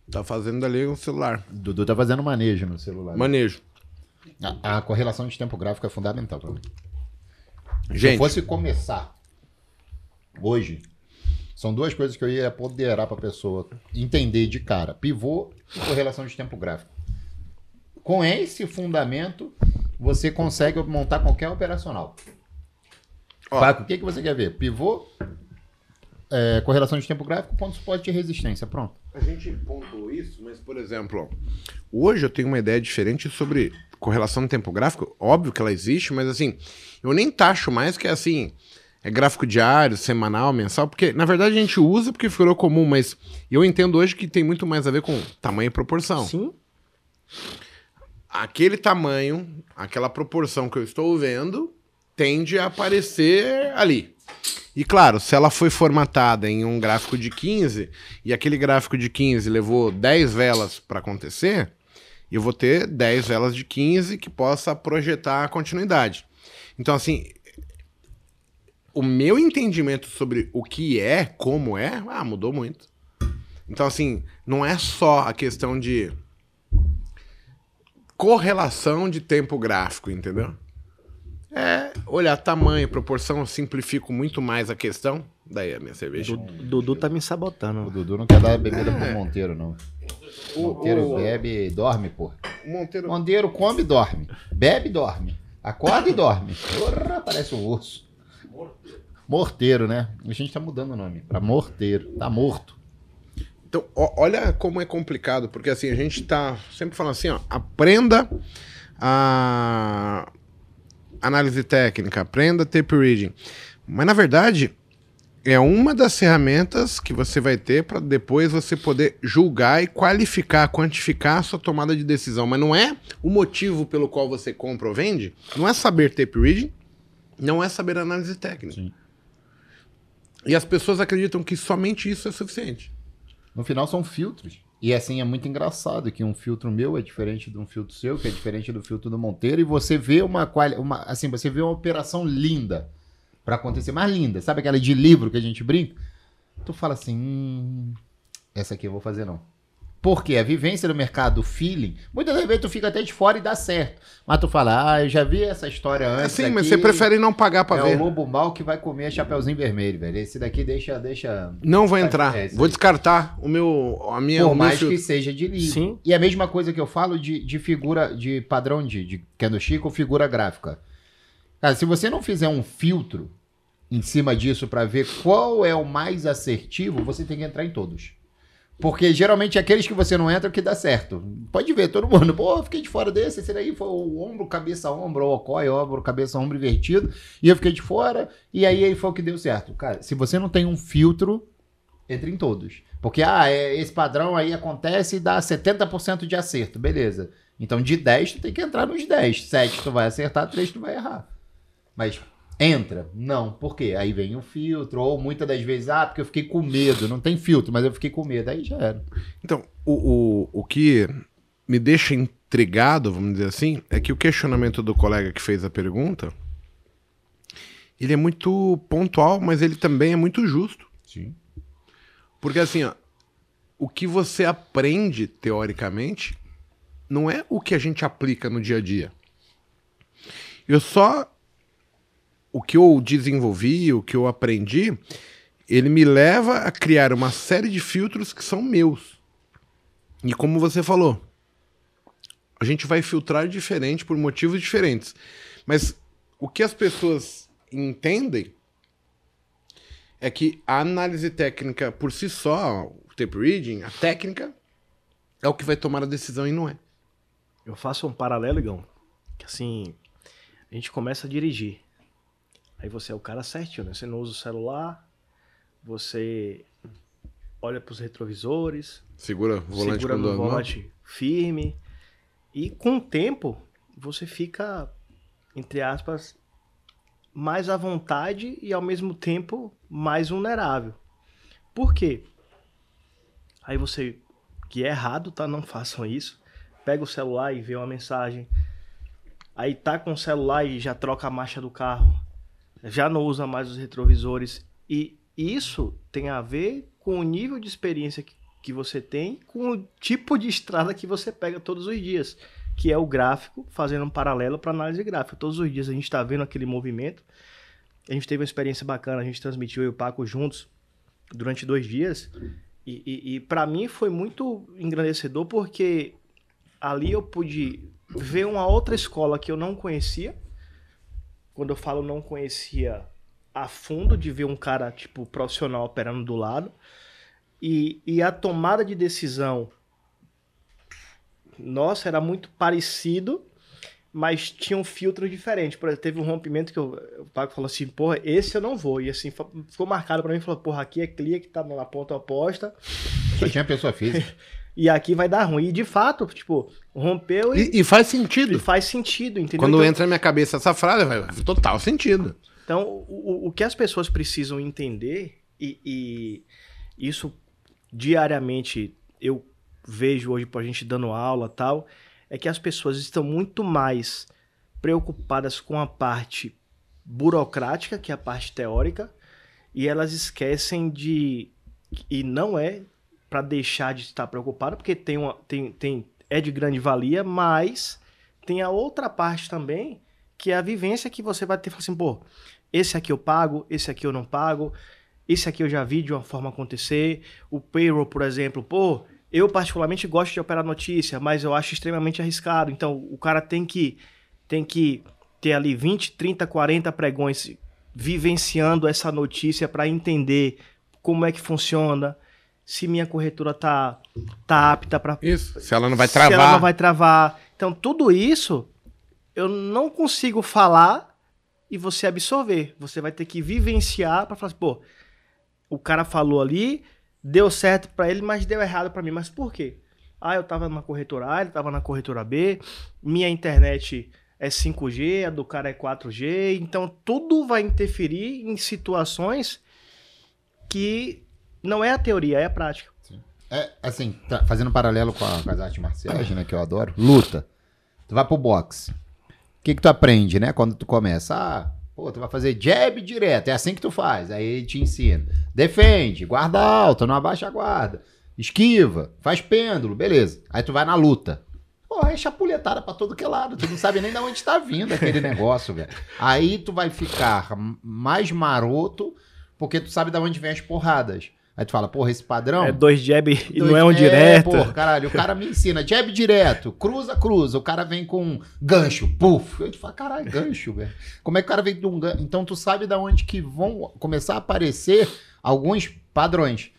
Tá fazendo ali um celular. O Dudu tá fazendo manejo no celular. Manejo. A, a correlação de tempo gráfico é fundamental para mim. Gente, Se eu fosse começar hoje, são duas coisas que eu ia apoderar para a pessoa entender de cara: pivô e correlação de tempo gráfico. Com esse fundamento, você consegue montar qualquer operacional. Ó. Paco, o que, que você quer ver? Pivô, é, correlação de tempo gráfico, ponto de suporte e resistência. Pronto. A gente pontuou isso, mas, por exemplo, hoje eu tenho uma ideia diferente sobre correlação de tempo gráfico. Óbvio que ela existe, mas assim, eu nem taxo mais que assim, é gráfico diário, semanal, mensal, porque na verdade a gente usa porque virou comum, mas eu entendo hoje que tem muito mais a ver com tamanho e proporção. Sim. Aquele tamanho, aquela proporção que eu estou vendo, tende a aparecer ali. E claro, se ela foi formatada em um gráfico de 15 e aquele gráfico de 15 levou 10 velas para acontecer, eu vou ter 10 velas de 15 que possa projetar a continuidade. Então, assim, o meu entendimento sobre o que é, como é, ah, mudou muito. Então, assim, não é só a questão de correlação de tempo gráfico, entendeu? É olhar tamanho, proporção, eu simplifico muito mais a questão. Daí a minha cerveja. Du- Dudu tá me O sabotando. Dudu não quer dar bebida pro Monteiro, não. Monteiro o... bebe e dorme, pô. Monteiro... Monteiro come e dorme. Bebe e dorme. Acorda e dorme. Porra, parece um urso. Morteiro, né? A gente tá mudando o nome pra Morteiro. Tá morto. Então, ó, olha como é complicado, porque assim, a gente tá sempre falando assim, ó, aprenda a análise técnica, aprenda tape reading. Mas na verdade, é uma das ferramentas que você vai ter para depois você poder julgar e qualificar, quantificar a sua tomada de decisão. Mas não é o motivo pelo qual você compra ou vende, não é saber tape reading, não é saber análise técnica. Sim. E as pessoas acreditam que somente isso é suficiente. No final são filtros. E assim é muito engraçado que um filtro meu é diferente de um filtro seu, que é diferente do filtro do Monteiro, e você vê uma, uma assim, você vê uma operação linda para acontecer, mais linda. Sabe aquela de livro que a gente brinca? Tu fala assim, hum, essa aqui eu vou fazer não. Porque a vivência do mercado, o feeling, muitas vezes tu fica até de fora e dá certo. Mas tu fala, ah, eu já vi essa história antes. Sim, mas você prefere não pagar pra é ver. É o lobo mal que vai comer chapeuzinho vermelho, velho. Esse daqui deixa. deixa... Não vai entrar. É, vou descartar o meu. A minha, Por mais que seja de livro. Sim. E a mesma coisa que eu falo de, de figura, de padrão de, de Kendo Chico, figura gráfica. Cara, se você não fizer um filtro em cima disso para ver qual é o mais assertivo, você tem que entrar em todos. Porque geralmente aqueles que você não entra é que dá certo. Pode ver, todo mundo, pô, fiquei de fora desse, esse daí foi o ombro, cabeça, ombro, ou ocói, ombro, cabeça, ombro invertido, e eu fiquei de fora, e aí, aí foi o que deu certo. Cara, se você não tem um filtro, entre em todos. Porque, ah, é, esse padrão aí acontece e dá 70% de acerto, beleza. Então, de 10, tu tem que entrar nos 10. 7 tu vai acertar, 3 tu vai errar. Mas Entra? Não. Por quê? Aí vem o filtro, ou muitas das vezes, ah, porque eu fiquei com medo. Não tem filtro, mas eu fiquei com medo. Aí já era. Então, o, o, o que me deixa intrigado, vamos dizer assim, é que o questionamento do colega que fez a pergunta, ele é muito pontual, mas ele também é muito justo. Sim. Porque assim, ó, o que você aprende teoricamente não é o que a gente aplica no dia a dia. Eu só o que eu desenvolvi, o que eu aprendi, ele me leva a criar uma série de filtros que são meus. E como você falou, a gente vai filtrar diferente por motivos diferentes. Mas o que as pessoas entendem é que a análise técnica por si só, o tape reading, a técnica, é o que vai tomar a decisão e não é. Eu faço um paralelo, Igão, que assim, a gente começa a dirigir. Aí você é o cara certinho, né? Você não usa o celular, você olha para os retrovisores, segura o volante, segura no volante firme e com o tempo você fica entre aspas mais à vontade e ao mesmo tempo mais vulnerável. Por quê? Aí você que é errado, tá? Não façam isso. Pega o celular e vê uma mensagem. Aí tá com o celular e já troca a marcha do carro já não usa mais os retrovisores. E isso tem a ver com o nível de experiência que, que você tem, com o tipo de estrada que você pega todos os dias, que é o gráfico, fazendo um paralelo para análise gráfica. Todos os dias a gente está vendo aquele movimento. A gente teve uma experiência bacana, a gente transmitiu eu e o Paco juntos durante dois dias. E, e, e para mim foi muito engrandecedor porque ali eu pude ver uma outra escola que eu não conhecia quando eu falo não conhecia a fundo, de ver um cara, tipo, profissional operando do lado. E, e a tomada de decisão, nossa, era muito parecido, mas tinha um filtro diferente. Por exemplo, teve um rompimento que eu, o Paco falou assim, porra, esse eu não vou. E assim, ficou marcado para mim, falou, porra, aqui é clia que tá na ponta oposta. Só tinha pessoa física. e aqui vai dar ruim. E de fato, tipo, rompeu e. E, e faz sentido. E faz sentido, entendeu? Quando então, entra na minha cabeça essa frase, vai total sentido. Então, o, o que as pessoas precisam entender, e, e isso diariamente eu vejo hoje pra gente dando aula tal, é que as pessoas estão muito mais preocupadas com a parte burocrática, que é a parte teórica, e elas esquecem de. E não é para deixar de estar preocupado, porque tem, uma, tem, tem, é de grande valia, mas tem a outra parte também, que é a vivência que você vai ter, assim, pô, esse aqui eu pago, esse aqui eu não pago, esse aqui eu já vi de uma forma acontecer, o payroll, por exemplo, pô, Eu, particularmente, gosto de operar notícia, mas eu acho extremamente arriscado. Então, o cara tem que, tem que ter ali 20, 30, 40 pregões vivenciando essa notícia para entender como é que funciona, se minha corretora tá, tá apta para. Isso, se ela não vai Se ela travar. não vai travar. Então, tudo isso eu não consigo falar e você absorver. Você vai ter que vivenciar para falar assim, pô, o cara falou ali, deu certo para ele, mas deu errado para mim. Mas por quê? Ah, eu tava numa corretora A, ele tava na corretora B, minha internet é 5G, a do cara é 4G, então tudo vai interferir em situações que não é a teoria, é a prática. É, assim, tá fazendo um paralelo com, a- com as artes marciais, né, que eu adoro. Luta. Tu vai pro boxe. O que que tu aprende, né, quando tu começa? Ah, pô, tu vai fazer jab direto, é assim que tu faz. Aí ele te ensina. Defende, guarda alta, não abaixa a guarda. Esquiva, faz pêndulo, beleza. Aí tu vai na luta. Porra, é chapuletada pra todo que é lado. Tu não sabe nem de onde tá vindo aquele negócio, velho. Aí tu vai ficar mais maroto porque tu sabe de onde vem as porradas. Aí tu fala, porra, esse padrão. É dois jab e Dois- não é um direto. Porra, caralho, o cara me ensina jab direto, cruza, cruza. O cara vem com gancho, puf. Eu te falo, caralho, gancho, velho. Como é que o cara vem de um gancho? Então tu sabe da onde que vão começar a aparecer alguns padrões.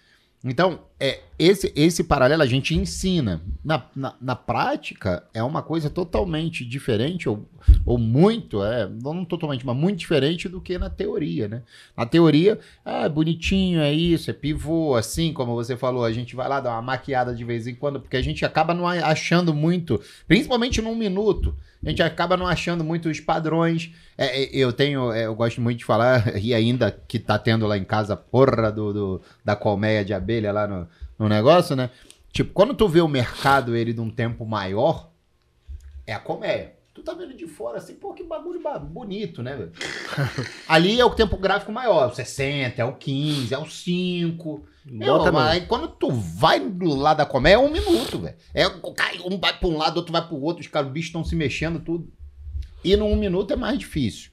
Então, é, esse, esse paralelo a gente ensina. Na, na, na prática, é uma coisa totalmente diferente, ou, ou muito, é, não totalmente, mas muito diferente do que na teoria, né? Na teoria, ah, bonitinho, é isso, é pivô, assim como você falou, a gente vai lá dar uma maquiada de vez em quando, porque a gente acaba não achando muito, principalmente num minuto, a gente acaba não achando muito os padrões. É, é, eu tenho, é, eu gosto muito de falar, e ainda que tá tendo lá em casa, porra do, do- da colmeia de abelha lá no, no negócio, né? Tipo, quando tu vê o mercado ele de um tempo maior, é a colmeia. Tu tá vendo de fora assim, pô, que bagulho ba- bonito, né, velho? Ali é o tempo gráfico maior, o 60, é o 15, é o 5. Meu, Bota no- aí quando tu vai do lado da colmeia, é um minuto, velho. É, um vai pra um lado, outro vai pro outro, os caras, os bichos estão se mexendo, tudo. E no um minuto é mais difícil,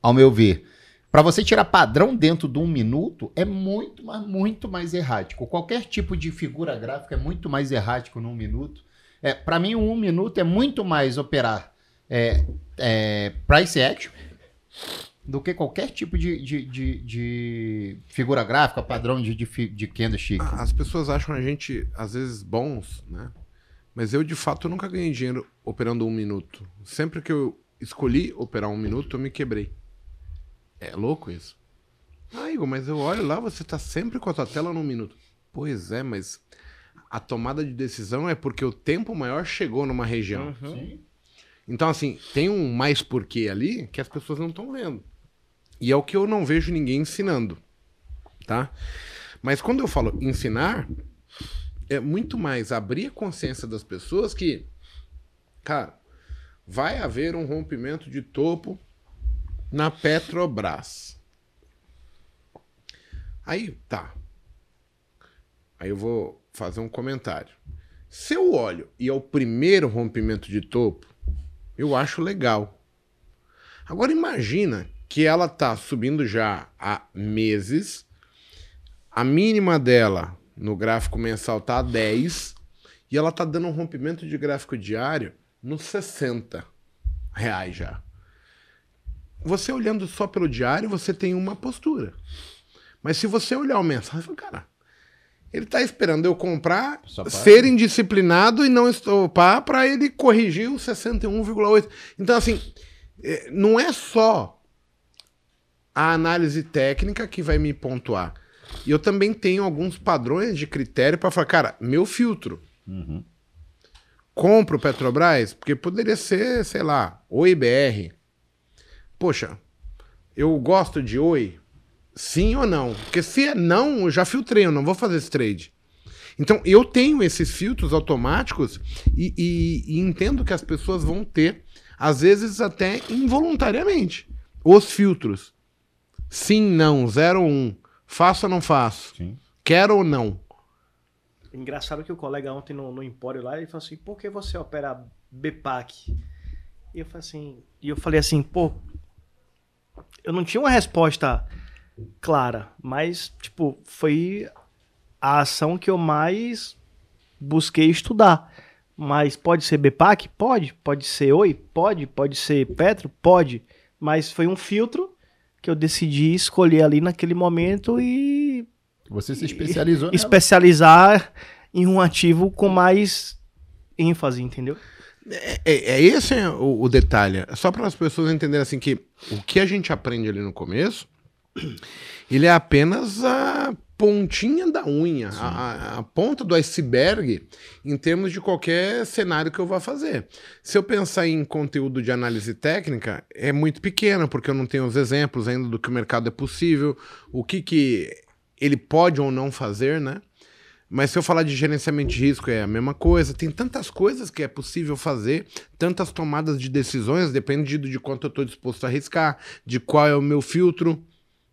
ao meu ver. Pra você tirar padrão dentro de um minuto, é muito, mas muito mais errático. Qualquer tipo de figura gráfica é muito mais errático num minuto. É, para mim, um minuto é muito mais operar é, é, price action do que qualquer tipo de, de, de- de figura gráfica, padrão de, de, de candlestick. As pessoas acham a gente, às vezes, bons, né? Mas eu, de fato, nunca ganhei dinheiro operando um minuto. Sempre que eu escolhi operar um minuto, eu me quebrei. É louco isso. Ah, Igor, mas eu olho lá, você tá sempre com a tua tela num minuto. Pois é, mas a tomada de decisão é porque o tempo maior chegou numa região. Uhum. Então, assim, tem um mais porquê ali que as pessoas não estão vendo. E é o que eu não vejo ninguém ensinando, tá? Mas quando eu falo ensinar, é muito mais abrir a consciência das pessoas que, cara, vai haver um rompimento de topo na Petrobras. Aí, tá. Aí eu vou fazer um comentário. Se eu olho e é o primeiro rompimento de topo, eu acho legal. Agora imagina que ela tá subindo já há meses, a mínima dela no gráfico mensal tá a 10 e ela tá dando um rompimento de gráfico diário nos 60 reais já. Você olhando só pelo diário, você tem uma postura. Mas se você olhar o mensal, você fala, cara, ele tá esperando eu comprar, ser indisciplinado e não estopar para ele corrigir o 61,8. Então, assim, é, não é só a análise técnica que vai me pontuar. E eu também tenho alguns padrões de critério para falar, cara, meu filtro. Compro Petrobras, porque poderia ser, sei lá, Oi BR. Poxa, eu gosto de Oi? Sim ou não? Porque se é não, eu já filtrei, eu não vou fazer esse trade. Então, eu tenho esses filtros automáticos e, e- e entendo que as pessoas vão ter, às vezes até involuntariamente, os filtros. Sim, não, 0 ou 1. Um. Faço ou não faço? Sim. Quero ou não? Engraçado que o colega ontem no, no Empório lá, ele falou assim, por que você opera BPAC? E eu falei assim, e eu falei assim, pô, eu não tinha uma resposta clara, mas, tipo, foi a ação que eu mais busquei estudar. Mas pode ser BPAC? Pode. Pode ser Oi? Pode. Pode ser Petro? Pode. Mas foi um filtro que eu decidi escolher ali naquele momento e Você se especializou nela. especializar em um ativo com mais ênfase, entendeu? É, é- é esse é o, o detalhe. É Só para as pessoas entenderem assim que o que a gente aprende ali no começo, ele é apenas a pontinha da unha, a, a- a ponta do iceberg em termos de qualquer cenário que eu vá fazer. Se eu pensar em conteúdo de análise técnica, é muito pequeno, porque eu não tenho os exemplos ainda do que o mercado é possível, o que, que ele pode ou não fazer, né? Mas se eu falar de gerenciamento de risco, é a mesma coisa. Tem tantas coisas que é possível fazer, tantas tomadas de decisões, depende de quanto eu estou disposto a arriscar, de qual é o meu filtro.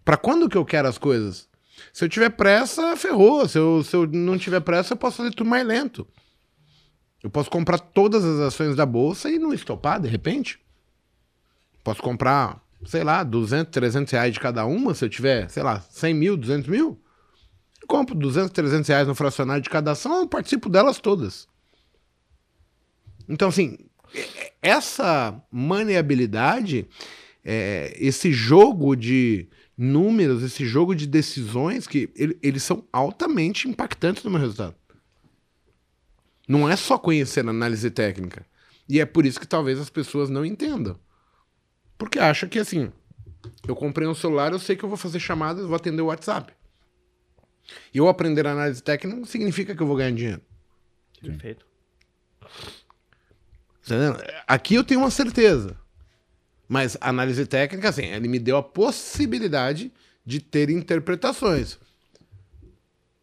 Para quando que eu quero as coisas? Se eu tiver pressa, ferrou. Se eu, se eu não tiver pressa, eu posso fazer tudo mais lento. Eu posso comprar todas as ações da bolsa e não estopar, de repente. Posso comprar, sei lá, 200, 300 reais de cada uma, se eu tiver, sei lá, 100 mil, 200 mil. Compro 200, 300 reais no fracionário de cada ação, eu participo delas todas. Então, assim, essa maneabilidade, é, esse jogo de números, esse jogo de decisões, que ele- eles são altamente impactantes no meu resultado. Não é só conhecer a análise técnica. E é por isso que talvez as pessoas não entendam. Porque acham que assim, eu comprei um celular, eu sei que eu vou fazer chamadas, vou atender o WhatsApp. Eu aprender análise técnica não significa que eu vou ganhar dinheiro. Perfeito. Tá? Aqui eu tenho uma certeza. Mas a análise técnica, assim, ele me deu a possibilidade de ter interpretações.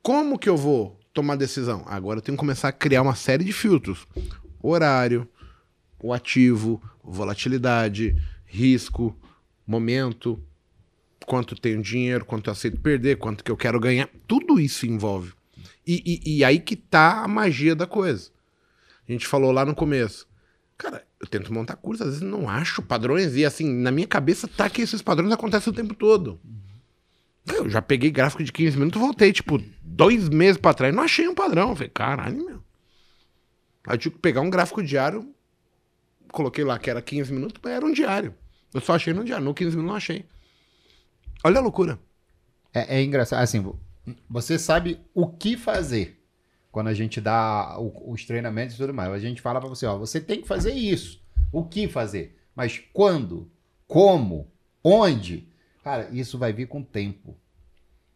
Como que eu vou tomar decisão? Agora eu tenho que começar a criar uma série de filtros. Horário, o ativo, volatilidade, risco, momento, quanto tenho dinheiro, quanto eu aceito perder, quanto que eu quero ganhar. Tudo isso envolve. E, e- e aí que tá a magia da coisa. A gente falou lá no começo. Cara, eu tento montar curso, às vezes não acho padrões, e assim, na minha cabeça tá que esses padrões acontecem o tempo todo. Eu já peguei gráfico de 15 minutos, voltei, tipo, dois meses pra trás, não achei um padrão. Eu falei, caralho, meu. Aí eu tive que pegar um gráfico diário, coloquei lá que era 15 minutos, mas era um diário. Eu só achei no diário, no 15 minutos não achei. Olha a loucura. É, é engraçado. Assim, vo- você sabe o que fazer quando a gente dá o- os treinamentos e tudo mais. A gente fala pra você, ó, você tem que fazer isso. O que fazer? Mas quando? Como? Onde? Cara, isso vai vir com o tempo.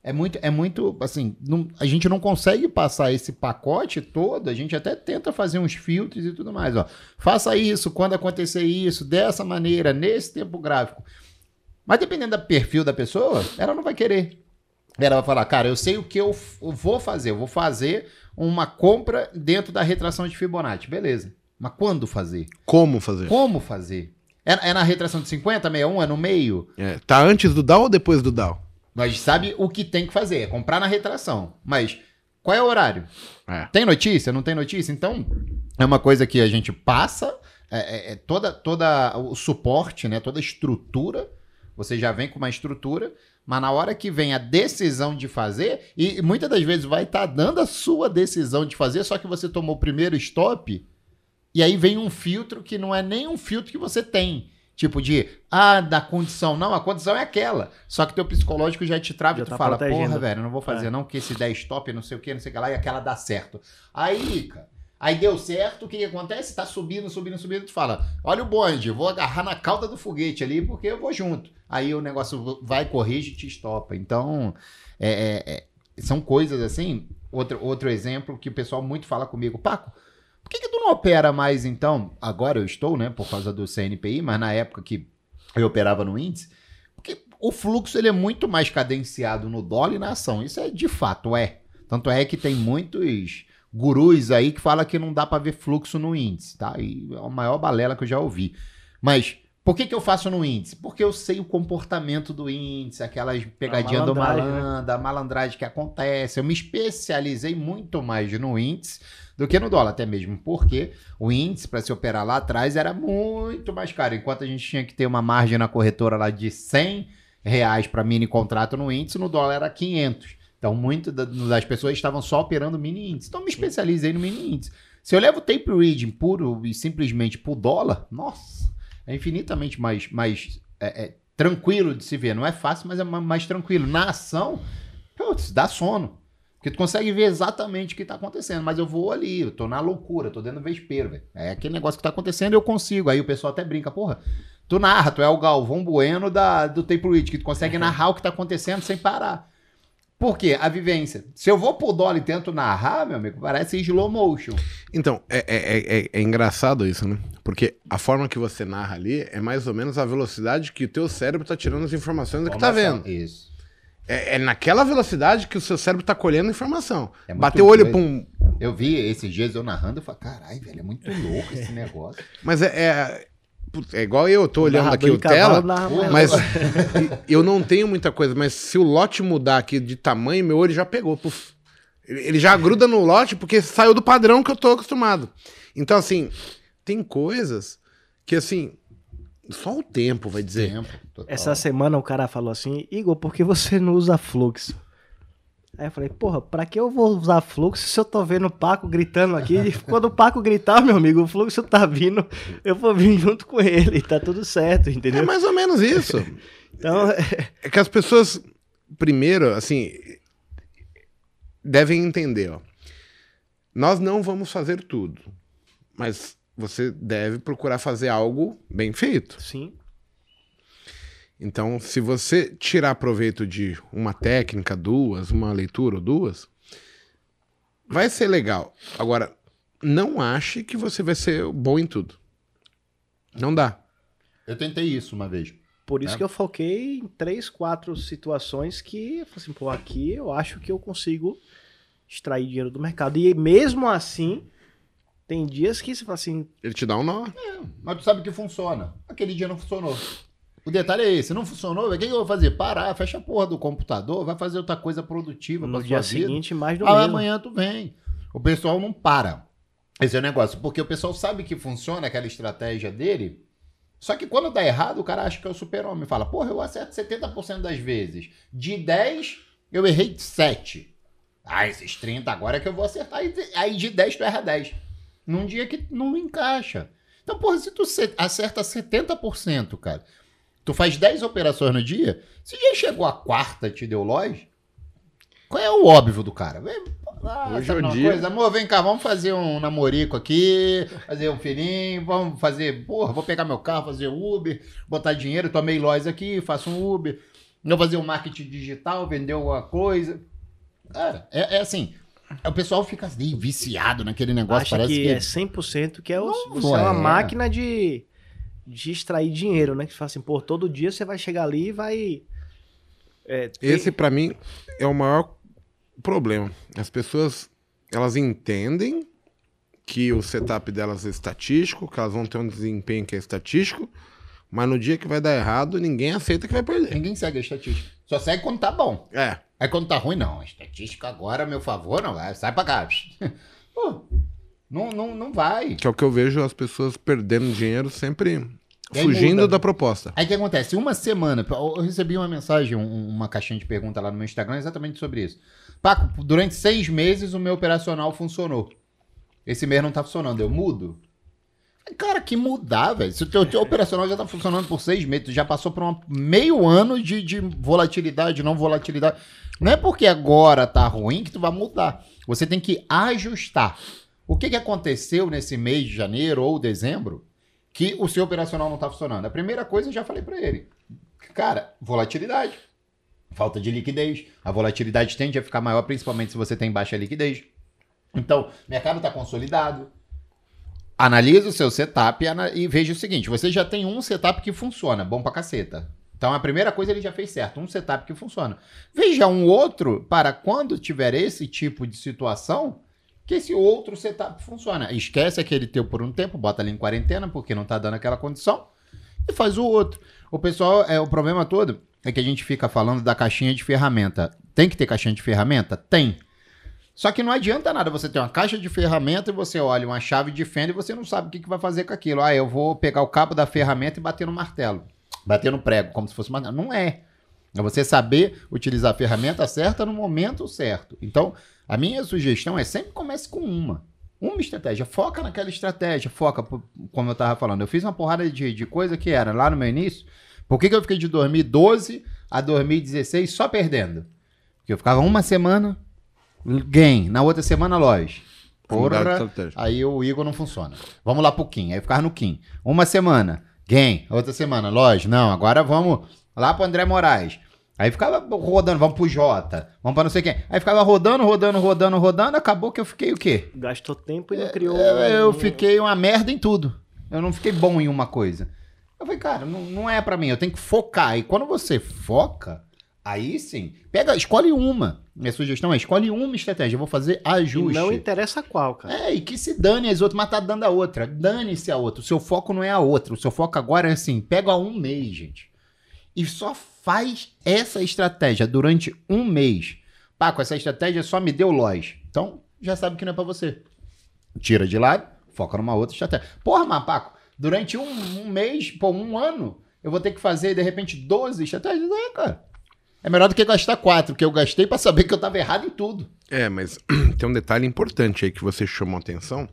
É muito, é muito, assim, não- a gente não consegue passar esse pacote todo, a gente até tenta fazer uns filtros e tudo mais, ó. Faça isso quando acontecer isso, dessa maneira, nesse tempo gráfico. Mas dependendo do perfil da pessoa, ela não vai querer. Ela vai falar, cara, eu sei o que eu vou fazer. Eu vou fazer uma compra dentro da retração de Fibonacci. Beleza. Mas quando fazer? Como fazer? Como fazer? É, é na retração de 50, 61? É no meio? É, tá antes do DAO ou depois do DAO? Mas sabe o que tem que fazer? É comprar na retração. Mas qual é o horário? É. Tem notícia? Não tem notícia? Então, é uma coisa que a gente passa, é, é- é toda, toda o suporte, né? toda a estrutura, você já vem com uma estrutura, mas na hora que vem a decisão de fazer, e muitas das vezes vai estar dando a sua decisão de fazer, só que você tomou o primeiro stop, e aí vem um filtro que não é nem um filtro que você tem. Tipo de, ah, da condição. Não, a condição é aquela. Só que teu psicológico já te trava Já e tu tá fala, protegendo. porra, velho, não vou fazer É. não, porque esse 10 stop, não sei o que, não sei o que lá, e aquela dá certo. Aí, cara, aí deu certo, o que, que acontece? Tá subindo, subindo, subindo, tu fala, olha o bonde, vou agarrar na cauda do foguete ali, porque eu vou junto. Aí o negócio vai, corrige e te estopa. Então, é, é, é, são coisas assim. Outro, outro exemplo que o pessoal muito fala comigo, Paco, por que, que tu não opera mais então? Agora eu estou, né, por causa do CNPI, mas na época que eu operava no índice, porque o fluxo ele é muito mais cadenciado no dólar e na ação. Isso é de fato, é. Tanto é que tem muitos gurus aí que falam que não dá para ver fluxo no índice, tá? E é a maior balela que eu já ouvi. Mas por que, que eu faço no índice? Porque eu sei o comportamento do índice, aquelas pegadinhas do né? malandro, a malandragem que acontece. Eu me especializei muito mais no índice do que no dólar, até mesmo porque o índice para se operar lá atrás era muito mais caro. Enquanto a gente tinha que ter uma margem na corretora lá de 100 reais para mini contrato no índice, no dólar era 500. Então, muitas das pessoas estavam só operando mini índice. Então, me especializei no mini índice. Se eu levo tape reading puro e simplesmente por dólar, nossa, é infinitamente mais, mais é, é, tranquilo de se ver. Não é fácil, mas é mais tranquilo. Na ação, putz, dá sono. Porque tu consegue ver exatamente o que tá acontecendo. Mas eu vou ali, eu tô na loucura, tô dentro do vespeiro, velho. É aquele negócio que tá acontecendo eu consigo. Aí o pessoal até brinca, porra, tu narra, tu é o Galvão Bueno da, do Tape Read, que tu consegue narrar o que tá acontecendo sem parar. Por quê? A vivência. Se eu vou pro dólar e tento narrar, meu amigo, parece slow motion. Então, é, é, é, é, engraçado isso, né? Porque a forma que você narra ali é mais ou menos a velocidade que o teu cérebro tá tirando as informações do que tá vendo. Isso. É, é, naquela velocidade que o seu cérebro tá colhendo informação. É Bateu o olho pra um. Eu vi esses dias eu narrando e falei, caralho, velho, é muito louco esse negócio. Mas é, é, igual eu, tô olhando aqui o tela, mas eu não tenho muita coisa, mas se o lote mudar aqui de tamanho, meu olho já pegou. Puf. Ele já gruda no lote porque saiu do padrão que eu tô acostumado. Então, assim, tem coisas que, assim, só o tempo vai dizer. Tempo, Essa semana o cara falou assim, Igor, por que você não usa fluxo? Aí eu falei, porra, pra que eu vou usar fluxo se eu tô vendo o Paco gritando aqui? Quando o Paco gritar, meu amigo, o fluxo tá vindo, eu vou vir junto com ele, tá tudo certo, entendeu? É mais ou menos isso. então... É que as pessoas, primeiro, assim, devem entender, ó. Nós não vamos fazer tudo, mas você deve procurar fazer algo bem feito. Sim. Então, se você tirar proveito de uma técnica, duas, uma leitura ou duas, vai ser legal. Agora, não ache que você vai ser bom em tudo. Não dá. Eu tentei isso uma vez. Por isso né? que eu foquei em três, quatro situações que eu falei assim, pô, aqui eu acho que eu consigo extrair dinheiro do mercado. E mesmo assim, tem dias que você fala assim. Ele te dá um nó. É, mas tu sabe que funciona. Aquele dia não funcionou. O detalhe é esse, não funcionou, o que, eu vou fazer? Parar, fecha a porra do computador, vai fazer outra coisa produtiva no dia seguinte, mais do ah, mesmo. amanhã tu vem. O pessoal não para. Esse é o negócio, porque o pessoal sabe que funciona aquela estratégia dele, só que quando dá errado, o cara acha que é o super-homem. Fala, porra, eu acerto 70% das vezes. De 10, eu errei 7. Ah, esses 30 agora é que eu vou acertar. Aí de 10 tu erra 10. Num dia que não encaixa. Então, porra, se tu acerta 70%, cara, Tu faz 10 operações no dia, se já chegou a quarta te deu loja, qual é o óbvio do cara? Ah, Hoje é o dia. Coisa? Amor, vem cá, vamos fazer um namorico aqui, fazer um filhinho, vamos fazer, porra, vou pegar meu carro, fazer Uber, botar dinheiro, tomei loja aqui, faço um Uber, vou fazer um marketing digital, vender alguma coisa. Cara, é, é assim, o pessoal fica assim, viciado naquele negócio. Acha parece que, que é 100% que é, o, você é uma máquina de de extrair dinheiro, né? Que você fala assim, pô, todo dia você vai chegar ali e vai. É, ter... Esse, para mim, é o maior problema. As pessoas, elas entendem que o setup delas é estatístico, que elas vão ter um desempenho que é estatístico, mas no dia que vai dar errado, ninguém aceita que vai perder. Ninguém segue a estatística. Só segue quando tá bom. É. Aí quando tá ruim, não. A estatística agora, a meu favor, não vai. Sai pra cá. Pô, não, não, não vai. Que é o que eu vejo as pessoas perdendo dinheiro sempre fugindo da proposta. Aí o que acontece? Uma semana, eu recebi uma mensagem, uma caixinha de pergunta lá no meu Instagram exatamente sobre isso. Paco, durante seis meses o meu operacional funcionou. Esse mês não tá funcionando, eu mudo? Cara, que mudar, velho. Se o teu, teu operacional já tá funcionando por seis meses, já passou por um meio ano de, de volatilidade, não volatilidade. Não é porque agora tá ruim que tu vai mudar. Você tem que ajustar. O que, que aconteceu nesse mês de janeiro ou dezembro que o seu operacional não está funcionando? A primeira coisa eu já falei para ele. Cara, volatilidade. Falta de liquidez. A volatilidade tende a ficar maior, principalmente se você tem baixa liquidez. Então, mercado está consolidado. Analise o seu setup e, veja o seguinte: você já tem um setup que funciona, bom pra caceta. Então a primeira coisa ele já fez certo, um setup que funciona. Veja um outro para quando tiver esse tipo de situação, que esse outro setup funciona. Esquece aquele teu por um tempo, bota ali em quarentena, porque não tá dando aquela condição, e faz o outro. O pessoal, é o problema todo é que a gente fica falando da caixinha de ferramenta. Tem que ter caixinha de ferramenta? Tem. Só que não adianta nada você ter uma caixa de ferramenta e você olha uma chave de fenda e você não sabe o que, que vai fazer com aquilo. Ah, eu vou pegar o cabo da ferramenta e bater no martelo. Bater no prego, como se fosse uma. Não é. É você saber utilizar a ferramenta certa no momento certo. Então, a minha sugestão é sempre comece com uma. Uma estratégia. Foca naquela estratégia. Foca, como eu tava falando. Eu fiz uma porrada de, de coisa que era lá no meu início. Por que, que eu fiquei de 2012 a 2016 só perdendo? Porque eu ficava uma semana gain, na outra semana loja. Porra, aí o Igor não funciona. Vamos lá pro Kim. Aí eu ficava no Kim. Uma semana, gain. Outra semana, loja. Não, agora vamos lá pro André Moraes. Aí ficava rodando, vamos pro Jota, vamos pra não sei quem. Aí ficava rodando, rodando, rodando, rodando. Acabou que eu fiquei o quê? Gastou tempo e não criou. Eu, eu um- fiquei uma merda em tudo. Eu não fiquei bom em uma coisa. Eu falei, cara, não, não é pra mim. Eu tenho que focar. E quando você foca, aí sim. Pega, escolhe uma. Minha sugestão é escolhe uma estratégia. Eu vou fazer E ajuste. não interessa qual, cara. É, e que se dane as outras, mas tá dando a outra. Dane-se a outra. O seu foco não é a outra. O seu foco agora é assim: pega um mês, gente. E só faz essa estratégia durante um mês. Paco, essa estratégia só me deu loja. Então, já sabe que não é pra você. Tira de lado, foca numa outra estratégia. Porra, mas Paco, durante um, um mês, pô, um ano, eu vou ter que fazer, de repente, 12 estratégias? É, cara. É melhor do que gastar quatro, que eu gastei pra saber que eu tava errado em tudo. É, mas tem um detalhe importante aí que você chamou a atenção,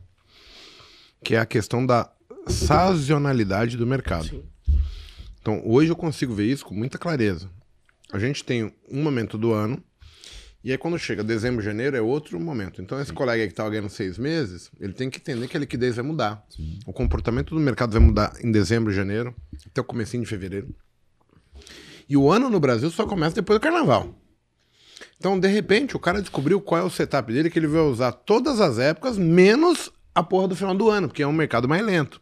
que é a questão da sazonalidade do mercado. Sim. Então, hoje eu consigo ver isso com muita clareza. A gente tem um momento do ano, e aí quando chega dezembro, janeiro, é outro momento. Então, esse colega aí que estava ganhando seis meses, ele tem que entender que a liquidez vai mudar. O comportamento do mercado vai mudar em dezembro, janeiro, até o comecinho de fevereiro. E o ano no Brasil só começa depois do carnaval. Então, de repente, o cara descobriu qual é o setup dele, que ele vai usar todas as épocas, menos a porra do final do ano, porque é um mercado mais lento.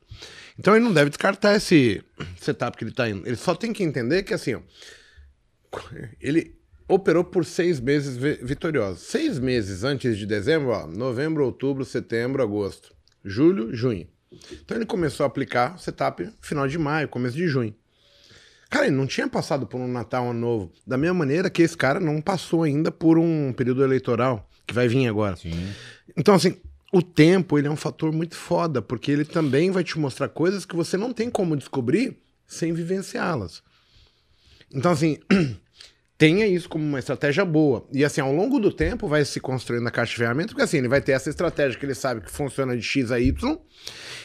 Então ele não deve descartar esse setup que ele tá indo. Ele só tem que entender que assim, ó, ele operou por seis meses vi- vitoriosos. Seis meses antes de dezembro, ó, novembro, outubro, setembro, agosto, julho, junho. Então ele começou a aplicar o setup final de maio, começo de junho. Cara, ele não tinha passado por um Natal, um Ano Novo. Da mesma maneira que esse cara não passou ainda por um período eleitoral, que vai vir agora. Sim. Então, assim, o tempo ele é um fator muito foda, porque ele também vai te mostrar coisas que você não tem como descobrir sem vivenciá-las. Então, assim, tenha isso como uma estratégia boa. E, assim, ao longo do tempo vai se construindo a caixa de ferramentas, porque, assim, ele vai ter essa estratégia que ele sabe que funciona de X a Y,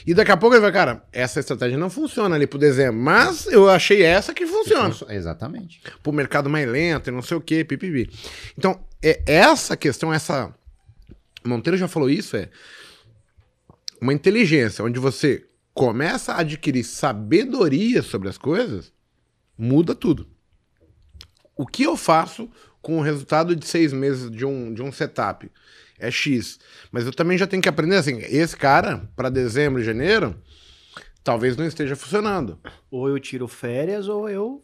e daqui a pouco ele vai, cara, essa estratégia não funciona ali pro dezembro, mas eu achei essa que funciona Exatamente. pro mercado mais lento e não sei o que, pipipi. Então, é essa questão, essa. Monteiro já falou isso, é uma inteligência onde você começa a adquirir sabedoria sobre as coisas, muda tudo. O que eu faço com o resultado de seis meses de um, de um setup? É X. Mas eu também já tenho que aprender assim, esse cara, para dezembro e janeiro, talvez não esteja funcionando. Ou eu tiro férias, ou eu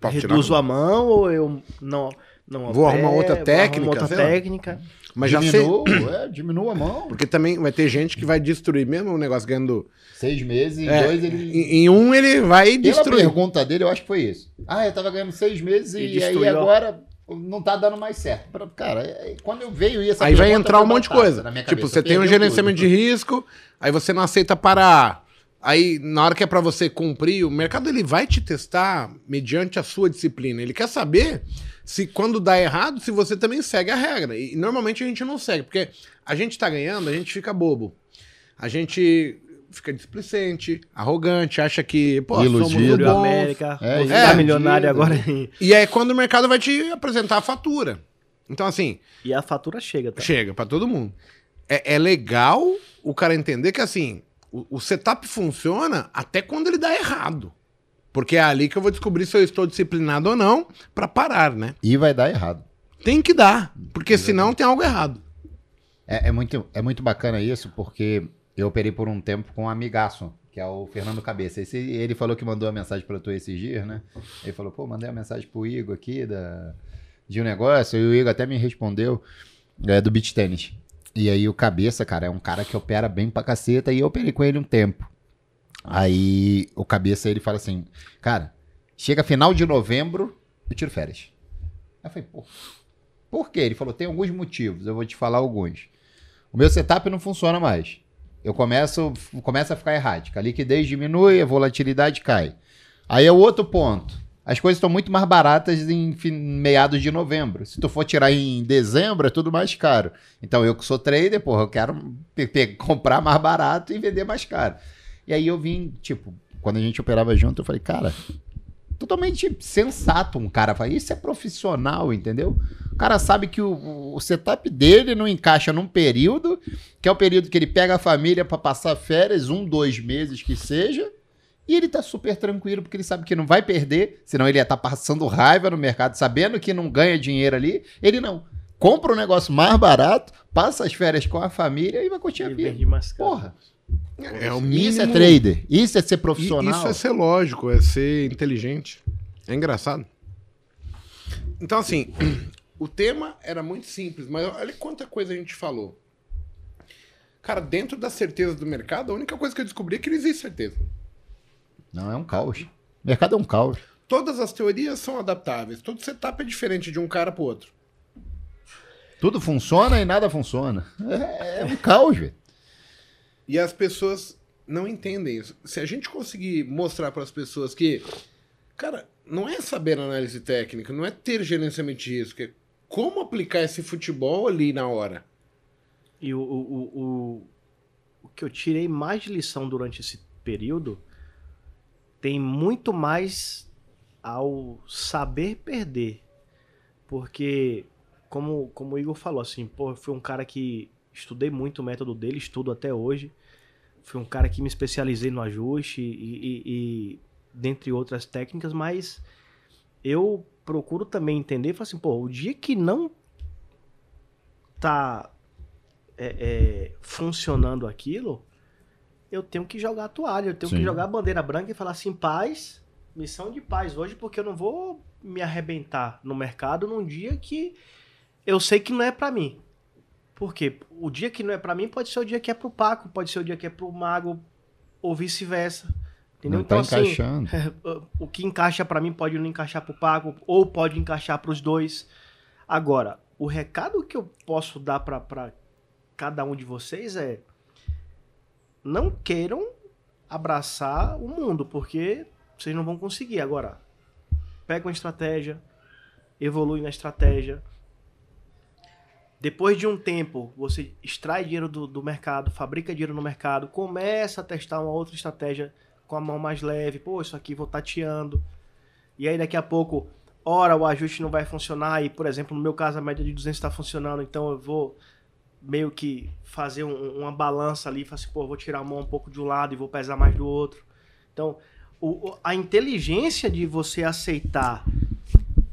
tirar reduzo a mão, ou eu não. não Vou arrumar outra técnica, arrumar outra sei lá. Mas já sei. diminua, é, diminua a mão. Porque também vai ter gente que vai destruir mesmo o negócio ganhando. Seis meses, em É, dois ele. em, em um ele vai Pela destruir. pergunta dele, eu acho que foi isso. Ah, eu tava ganhando seis meses E e, aí agora não tá dando mais certo. Cara, é- quando eu veio essa Aí vai entrar um monte de coisa. na minha Tipo, você tem um gerenciamento tudo. de risco, aí você não aceita parar. Aí, na hora que é pra você cumprir, o mercado ele vai te testar mediante a sua disciplina. Ele quer saber se quando dá errado, se você também segue a regra. E normalmente a gente não segue, porque a gente tá ganhando, a gente fica bobo. A gente fica displicente, arrogante, acha que, pô, somos Iludido. bom. América. É, você é, tá milionário iludido. agora. E é quando o mercado vai te apresentar a fatura. Então, assim, e a fatura chega, tá? chega pra todo mundo. É, é legal o cara entender que, assim, o, o setup funciona até quando ele dá errado. Porque é ali que eu vou descobrir se eu estou disciplinado ou não pra parar, né? E vai dar errado. Tem que dar, porque senão tem algo errado. É, é muito, é muito bacana isso, porque eu operei por um tempo com um amigaço, que é o Fernando Cabeça. Esse, ele falou que mandou a mensagem pra tu esses dias, né? Ele falou, pô, mandei uma mensagem pro Igor aqui da, de um negócio, e o Igor até me respondeu é, do beach tênis. E aí o Cabeça, cara, é um cara que opera bem pra caceta, e eu operei com ele um tempo. Aí o Cabeça, ele fala assim, cara, chega final de novembro, eu tiro férias. Aí eu falei, pô, por quê? Ele falou, tem alguns motivos, eu vou te falar alguns. O meu setup não funciona mais. Eu começo, começa a ficar errática. A liquidez diminui, a volatilidade cai. Aí é o outro ponto. as coisas estão muito mais baratas em meados de novembro. Se tu for tirar em dezembro, é tudo mais caro. Então eu que sou trader, porra, eu quero comprar mais barato e vender mais caro. E aí eu vim, tipo, quando a gente operava junto, eu falei, cara, totalmente sensato um cara. Fala, isso é profissional, entendeu? O cara sabe que o, o setup dele não encaixa num período, que é o período que ele pega a família pra passar férias, um, dois meses que seja, e ele tá super tranquilo, porque ele sabe que não vai perder, senão ele ia estar passando raiva no mercado, sabendo que não ganha dinheiro ali. Ele não. Compra um negócio mais barato, passa as férias com a família e vai curtir a vida. Porra, É o mínimo. isso é trader, isso é ser profissional. Isso é ser lógico, é ser inteligente. É engraçado. Então, assim, o tema era muito simples, mas olha quanta coisa a gente falou. Cara, dentro da certeza do mercado, a única coisa que eu descobri é que não existe certeza. Não, é um caos. O mercado é um caos. Todas as teorias são adaptáveis. Todo setup é diferente de um cara pro outro. Tudo funciona e nada funciona. É, é um caos, velho. E as pessoas não entendem isso. Se a gente conseguir mostrar para as pessoas que, cara, não é saber análise técnica, não é ter gerenciamento de risco, é como aplicar esse futebol ali na hora. E o, o, o, o, que eu tirei mais de lição durante esse período tem muito mais ao saber perder. Porque, como, como o Igor falou, assim, pô, fui um cara que estudei muito o método dele, estudo até hoje. Fui um cara que me especializei no ajuste e, e- e dentre outras técnicas, mas eu procuro também entender, falar assim, pô, o dia que não tá é, é, funcionando aquilo, eu tenho que jogar a toalha, eu tenho Sim. que jogar a bandeira branca e falar assim, paz, missão de paz hoje, porque eu não vou me arrebentar no mercado num dia que eu sei que não é pra mim. Porque o dia que não é pra mim pode ser o dia que é pro Paco, pode ser o dia que é pro Mago, ou vice-versa. Entendeu? Não tá assim, encaixando. o que encaixa pra mim pode não encaixar pro Paco, ou pode encaixar pros dois. Agora, o recado que eu posso dar pra cada um de vocês é não queiram abraçar o mundo, porque vocês não vão conseguir. Agora, pega uma estratégia, evolui na estratégia. Depois de um tempo, você extrai dinheiro do, do mercado, fabrica dinheiro no mercado, começa a testar uma outra estratégia com a mão mais leve. Pô, isso aqui vou tateando. E aí daqui a pouco, ora o ajuste não vai funcionar e, por exemplo, no meu caso a média de 200 está funcionando, então eu vou meio que fazer um- uma balança ali, falar assim, pô, vou tirar a mão um pouco de um lado e vou pesar mais do outro. Então, o- a inteligência de você aceitar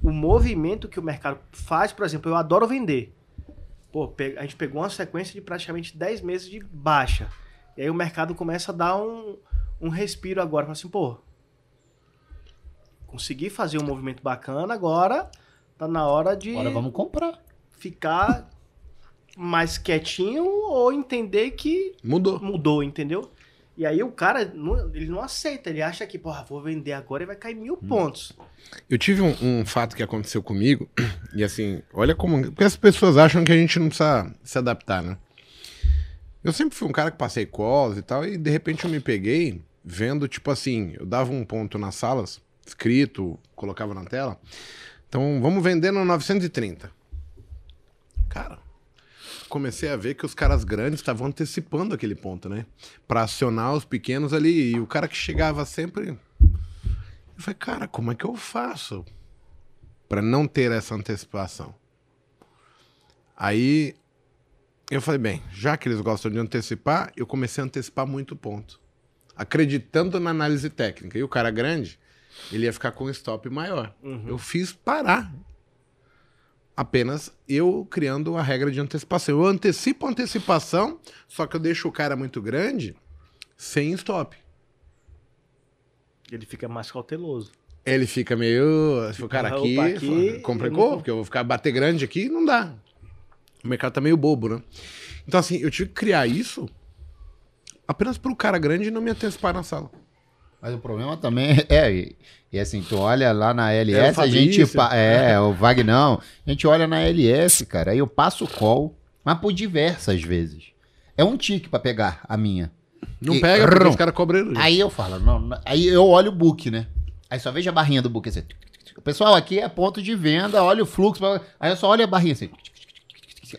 o movimento que o mercado faz, por exemplo, eu adoro vender. Pô, a gente pegou uma sequência de praticamente 10 meses de baixa. E aí o mercado começa a dar um, um respiro agora. Fala assim, pô, consegui fazer um movimento bacana, agora tá na hora de Agora vamos comprar. ficar mais quietinho ou entender que Mudou. mudou, entendeu? E aí o cara, não- ele não aceita, ele acha que, porra, vou vender agora e vai cair mil pontos. Eu tive um, um fato que aconteceu comigo, e assim, olha como. Porque as pessoas acham que a gente não precisa se adaptar, né? Eu sempre fui um cara que passei calls e tal, e de repente eu me peguei vendo, tipo assim, eu dava um ponto nas salas, escrito, colocava na tela. Então, vamos vender no 930. Cara, comecei a ver que os caras grandes estavam antecipando aquele ponto, né? Pra acionar os pequenos ali. E o cara que chegava sempre. Eu falei, cara, como é que eu faço pra não ter essa antecipação? Aí eu falei, bem, já que eles gostam de antecipar, eu comecei a antecipar muito ponto. Acreditando na análise técnica. E o cara grande, ele ia ficar com um stop maior. Eu fiz parar. Apenas eu criando a regra de antecipação. Eu antecipo a antecipação, só que eu deixo o cara muito grande sem stop. Ele fica mais cauteloso. Ele fica meio. Se o cara Opa, aqui, aqui, complicou, não- porque eu vou ficar bater grande aqui, não dá. O mercado tá meio bobo, né? Então, assim, eu tive que criar isso apenas pro cara grande não me antecipar na sala. Mas o problema também é, e, e assim, tu olha lá na É, LS, a gente. Pa- É, o Vagnão. A gente olha na LS, cara, aí eu passo o call, mas por diversas vezes. É um tique pra pegar a minha. Não E- pega, porque Rum. os caras cobram. Aí eu falo, não, aí eu olho o book, né? Aí só vejo a barrinha do book assim. Pessoal, aqui é ponto de venda, olha o fluxo. Aí eu só olho a barrinha assim.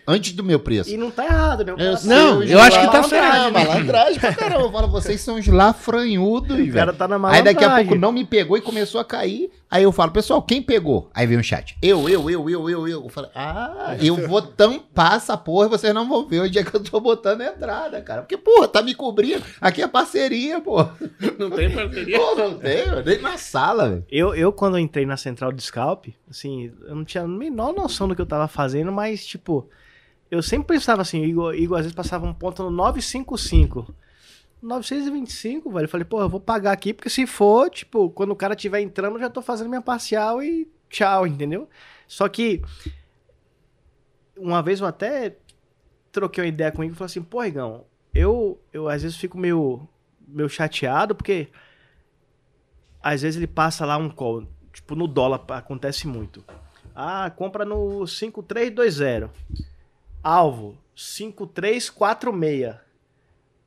Antes do meu preço. E não tá errado, né? Eu Não, eu acho que tá malandragem, certo. Malandragem pra caramba. Eu falo, vocês são os lafranhudos, O cara velho. tá na Aí daqui a malandragem. pouco não me pegou e começou a cair. Aí eu falo, pessoal, quem pegou? Aí vem o chat. Eu, eu, eu, eu, eu, eu. Eu falo, ah, eu vou tampar essa porra e vocês não vão ver onde é que eu tô botando a entrada, cara. Porque, porra, tá me cobrindo. Aqui é parceria, porra. Não tem parceria. Pô, não tem, eu nem na sala, velho. Eu, eu, quando entrei na central de scalp, assim, eu não tinha a menor noção do que eu tava fazendo, mas, tipo, eu sempre pensava assim, o Igor, Igor às vezes passava um ponto no 955. 925, velho. Eu falei, pô, eu vou pagar aqui, porque se for, tipo, quando o cara estiver entrando, eu já tô fazendo minha parcial e tchau, entendeu? Só que, uma vez eu até troquei uma ideia com o Igor e falei assim, pô, Igão, eu, eu às vezes fico meio, meio chateado, porque às vezes ele passa lá um call, tipo no dólar acontece muito. Ah, compra no 5320. Alvo 5346.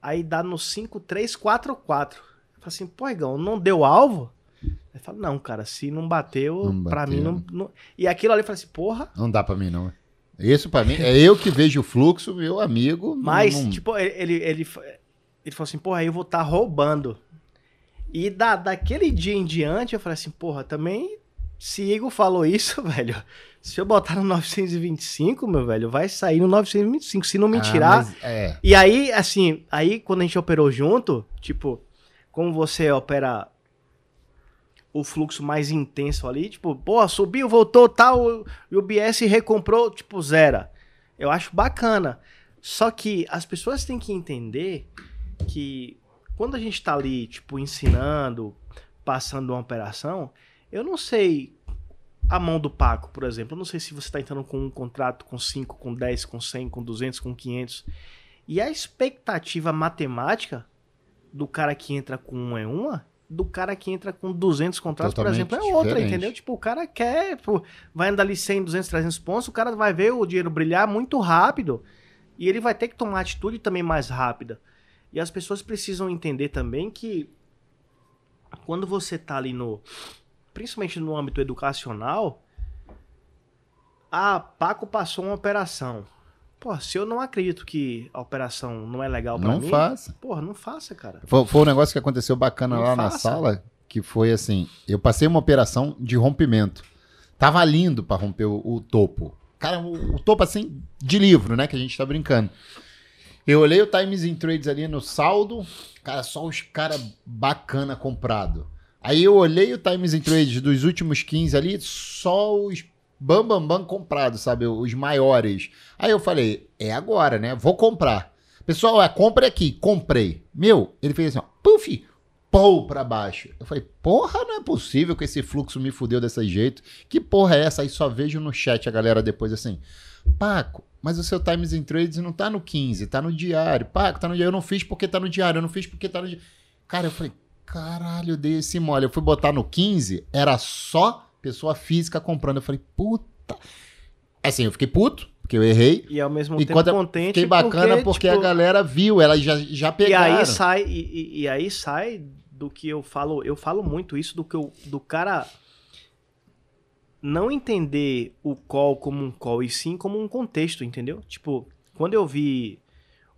Aí dá no 5344. Eu falo assim, pô, Igão, não deu alvo? Ele fala, não, cara, se não bateu, Não pra bateu. mim não, não- E aquilo ali, falei assim, porra. Não dá pra mim, não. Isso pra mim, é eu que vejo o fluxo, meu amigo. Mas, não- tipo, ele, ele, ele, ele falou assim, porra, aí eu vou estar roubando. E da, daquele dia em diante, eu falei assim, porra, também, se Igor falou isso, velho, se eu botar no 925, meu velho, vai sair no 925. Se não me Ah, tirar. mas é. E aí, assim, aí quando a gente operou junto, tipo, como você opera o fluxo mais intenso ali, tipo, pô, subiu, voltou, tal, e o BS recomprou, tipo, zero. Eu acho bacana. Só que as pessoas têm que entender que quando a gente tá ali, tipo, ensinando, passando uma operação, eu não sei a mão do Paco, por exemplo. Eu não sei se você tá entrando com um contrato com 5, com 10, com 100, com 200, com 500. E a expectativa matemática do cara que entra com uma é uma, do cara que entra com 200 contratos, Totalmente por exemplo, é outra, diferente. entendeu? Tipo, o cara quer, pô, vai andar ali 100, 200, 300 pontos, o cara vai ver o dinheiro brilhar muito rápido e ele vai ter que tomar atitude também mais rápida. E as pessoas precisam entender também que quando você tá ali no, principalmente no âmbito educacional, ah, Paco passou uma operação. Pô, se eu não acredito que a operação não é legal pra Não mim, faça. porra, não faça, cara. Foi, foi um negócio que aconteceu bacana Não lá na faça. sala, que foi assim, eu passei uma operação de rompimento. Tava lindo pra romper o, o topo. Cara, o, o topo assim, de livro, né, que a gente tá brincando. Eu olhei o Times in Trades ali no saldo, cara, só os cara bacana comprado. Aí eu olhei o Times in Trades dos últimos 15 ali, só os bam bam bam comprados, sabe, os maiores. Aí eu falei, é agora, né? Vou comprar. Pessoal, a compra é aqui. Comprei. Meu, ele fez assim, ó. Puf! Pou pra baixo. Eu falei, porra, não é possível que esse fluxo me fudeu desse jeito. Que porra é essa? Aí só vejo no chat a galera depois assim. Paco, mas o seu Times in Trades não tá no 15, tá no diário. Paco, tá no diário. Eu não fiz porque tá no diário. Eu não fiz porque tá no diário. Cara, eu falei, caralho, dei esse mole. Eu fui botar no 15, era só pessoa física comprando. Eu falei, puta. Assim, eu fiquei puto, porque eu errei. E ao mesmo E tempo contente Fiquei bacana porque, a tipo, galera viu, ela já, já E pegaram. aí sai, e, e- e aí sai do que eu falo, eu falo muito isso do que eu, do cara não entender o call como um call e sim como um contexto, entendeu? Tipo, quando eu vi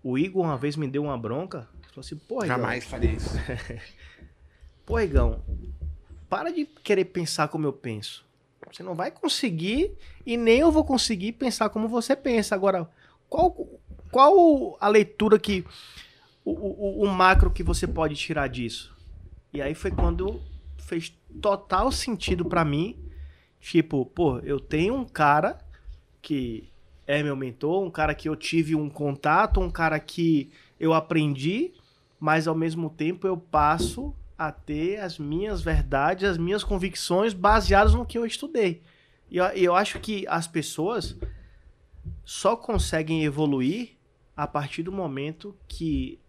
o Igor uma vez me deu uma bronca, falou assim, pô, Igor, Jamais faria isso. pô, Igão, para de querer pensar como eu penso. Você não vai conseguir e nem eu vou conseguir pensar como você pensa. Agora, qual, qual a leitura que. O, o, o macro que você pode tirar disso? E aí foi quando fez total sentido pra mim. Tipo, pô, eu tenho um cara que é meu mentor, um cara que eu tive um contato, um cara que eu aprendi, mas ao mesmo tempo eu passo a ter as minhas verdades, as minhas convicções baseadas no que eu estudei. E eu, e eu acho que as pessoas só conseguem evoluir a partir do momento que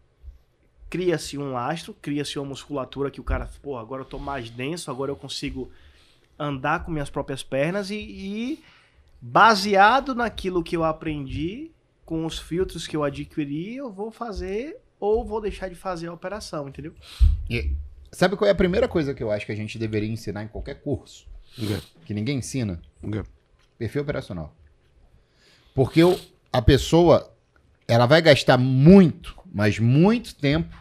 cria-se um lastro, cria-se uma musculatura que o cara, pô, agora eu tô mais denso, agora eu consigo andar com minhas próprias pernas e, e baseado naquilo que eu aprendi, com os filtros que eu adquiri, eu vou fazer ou vou deixar de fazer a operação, entendeu? Sabe qual é a primeira coisa que eu acho que a gente deveria ensinar em qualquer curso? Que ninguém ensina? Perfil operacional. Porque o- a pessoa, ela vai gastar muito, mas muito tempo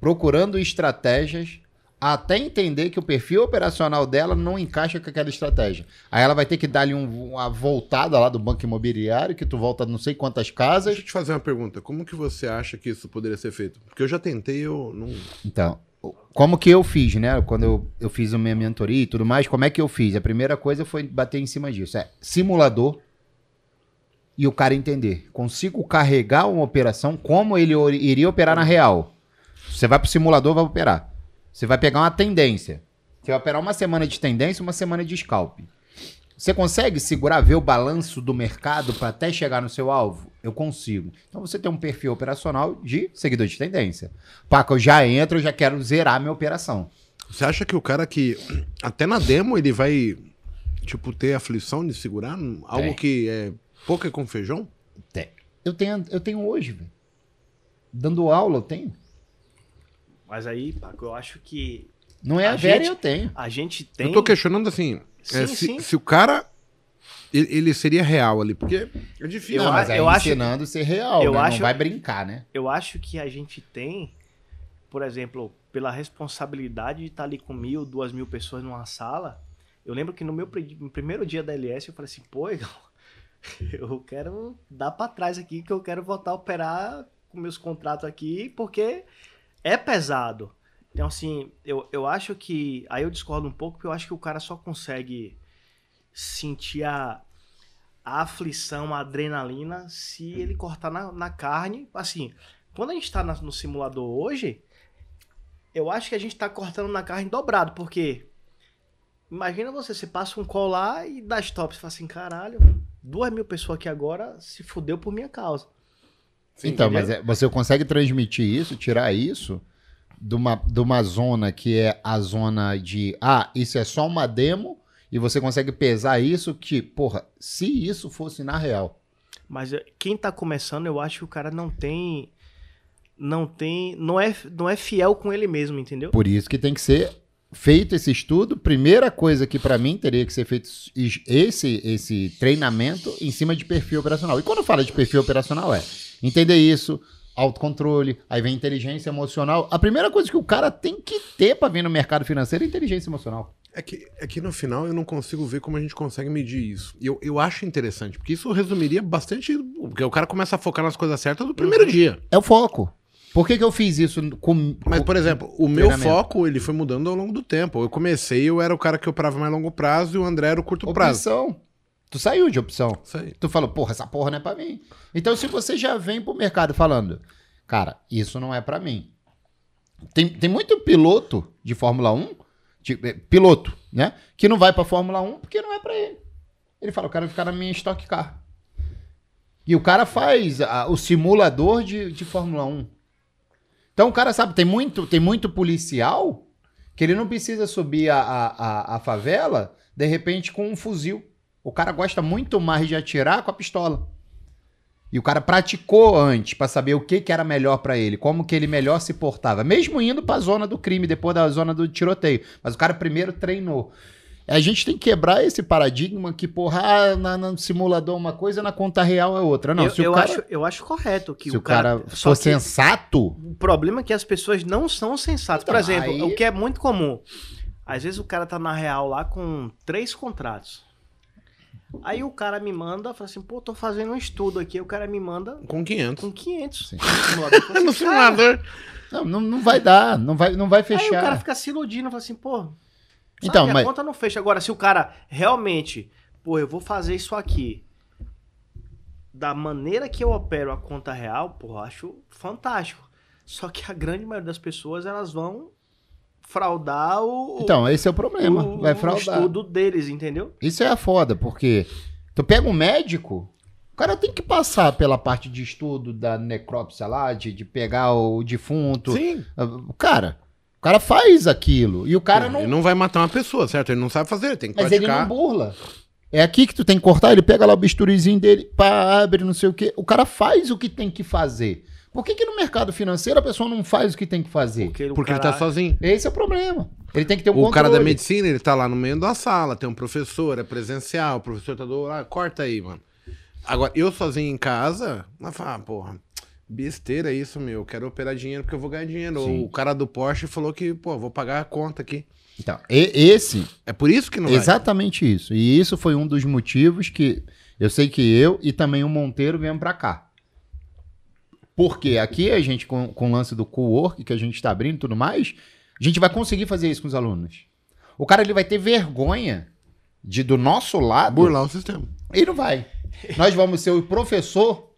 procurando estratégias até entender que o perfil operacional dela não encaixa com aquela estratégia. Aí ela vai ter que dar-lhe um- uma voltada lá do banco imobiliário, que tu volta não sei quantas casas. Deixa eu te fazer uma pergunta. Como que você acha que isso poderia ser feito? Porque eu já tentei, eu não. Então, como que eu fiz, né? Quando eu, eu fiz a minha mentoria e tudo mais, como é que eu fiz? A primeira coisa foi bater em cima disso. É simulador e o cara entender. Consigo carregar uma operação como ele iria operar na real. Você vai pro simulador, vai operar. Você vai pegar uma tendência. Você vai operar uma semana de tendência, uma semana de scalp. Você consegue segurar, ver o balanço do mercado para até chegar no seu alvo? Eu consigo. Então você tem um perfil operacional de seguidor de tendência. Paca, eu já entro, eu já quero zerar minha operação. Você acha que o cara que. Até na demo ele vai, tipo, ter aflição de segurar algo Tem. que é poker com feijão? Eu tenho, eu tenho hoje, velho. Dando aula, eu tenho. Mas aí, Paco, eu acho que Não é a, A gente- eu tenho. a gente tem. Eu tô questionando assim. Sim, é, se, se o cara. Ele, seria real ali, porque é difícil. Eu não, mas aí eu acho- ensinando a ser real, eu né? acho- Não vai brincar, né? Eu acho que a gente tem, por exemplo, pela responsabilidade de estar ali com mil, duas mil pessoas numa sala. Eu lembro que no meu no primeiro dia da LS eu falei assim, pô, Igor, eu quero dar pra trás aqui, que eu quero voltar a operar com meus contratos aqui, porque é pesado. Então, assim, eu, eu acho que. Aí eu discordo um pouco, porque eu acho que o cara só consegue sentir a, a aflição, a adrenalina, se ele cortar na, na carne. Assim, quando a gente tá na- no simulador hoje, eu acho que a gente tá cortando na carne dobrado, porque. Imagina você, você passa um colar e dá stop. Você fala assim, caralho, duas mil pessoas aqui agora se fudeu por minha causa. então, entendeu? mas é- você consegue transmitir isso, tirar isso de uma, de uma zona que é a zona de, ah, isso é só uma demo, e você consegue pesar isso que, porra, se isso fosse na real. Mas eh, quem tá começando, eu acho que o cara não tem. Não tem. Não é, não é fiel com ele mesmo, entendeu? Por isso que tem que ser feito esse estudo. Primeira coisa que pra mim teria que ser feito esse esse treinamento em cima de perfil operacional. E quando fala de perfil operacional é entender isso, autocontrole, aí vem inteligência emocional. A primeira coisa que o cara tem que ter pra vir no mercado financeiro é inteligência emocional. É que, é que no final eu não consigo ver como a gente consegue medir isso. E eu, eu acho interessante, porque isso resumiria bastante. Porque o cara começa a focar nas coisas certas do primeiro dia. É o foco. Por que, que eu fiz isso com. Mas, por exemplo, o meu foco ele foi mudando ao longo do tempo. Eu comecei, eu era o cara que operava mais longo prazo e o André era o curto prazo. Tu saiu de opção. Tu falou, porra, essa porra não é pra mim. Então, se você já vem pro mercado falando, cara, isso não é pra mim. Tem, tem muito piloto de Fórmula 1, de- eh, piloto, né? Que não vai pra Fórmula 1 porque não é pra ele. Ele fala, eu quero ficar na minha Stock Car. E o cara faz a- o simulador de, de Fórmula 1. Então o cara sabe, tem muito, tem muito policial que ele não precisa subir a, a, a, a favela, de repente, com um fuzil. O cara gosta muito mais de atirar com a pistola. E o cara praticou antes pra saber o que, que era melhor pra ele, como que ele melhor se portava, mesmo indo pra zona do crime, depois da zona do tiroteio. Mas o cara primeiro treinou. A gente tem que quebrar esse paradigma que, porra, ah, na, no simulador é uma coisa, na conta real é outra. Não, eu, se o eu cara, acho, eu acho correto que se o cara. for só que sensato, O problema é que as pessoas não são sensatas. Por Então, exemplo, aí- o que é muito comum. Às vezes o cara tá na real lá com três contratos. Aí o cara me manda, fala assim, pô, tô fazendo um estudo aqui. O cara me manda Com 500. com 500. Sim. no simulador. No assim, cara, simulador. não, não, não vai dar, não vai, não vai Aí o fechar. cara fica se iludindo, fala assim, pô. sabe, Então, a mas- conta não fecha. Agora, se o cara realmente, pô, eu vou fazer isso aqui da maneira que eu opero a conta real, pô, acho fantástico. Só que a grande maioria das pessoas, elas vão fraudar o, Então, esse é o problema. o, vai o fraudar. estudo deles, entendeu? Isso é a foda, porque tu pega um médico, o cara tem que passar pela parte de estudo da necrópsia lá, de, de pegar o defunto. Sim. O cara, o cara faz aquilo. E o cara não. Ele não vai matar uma pessoa, certo? Ele não sabe fazer, ele tem que Mas ele praticar. não burla. É aqui que tu tem que cortar, ele pega lá o bisturizinho dele, pá, abre, não sei o quê. O cara faz o que tem que fazer. Por que, que no mercado financeiro a pessoa não faz o que tem que fazer? o Porque ele cara- tá sozinho. Esse é o problema. Ele tem que ter um o controle. cara da medicina, ele tá lá no meio da sala, tem um professor, é presencial, o professor tá do lado, corta aí, mano. Agora, eu sozinho em casa, ela fala, ah, porra, besteira isso, meu, quero operar dinheiro porque eu vou ganhar dinheiro. Sim. Ou o cara do Porsche falou que, pô, vou pagar a conta aqui. Então, e- esse, É por isso que não vai. exatamente isso. E isso foi um dos motivos que eu sei que eu e também o Monteiro viemos pra cá. Porque aqui a gente, com, com o lance do co-work que a gente tá abrindo e tudo mais, a gente vai conseguir fazer isso com os alunos. O cara ele vai ter vergonha de, do nosso lado, Burlar o sistema. Ele não vai. Nós vamos ser o professor,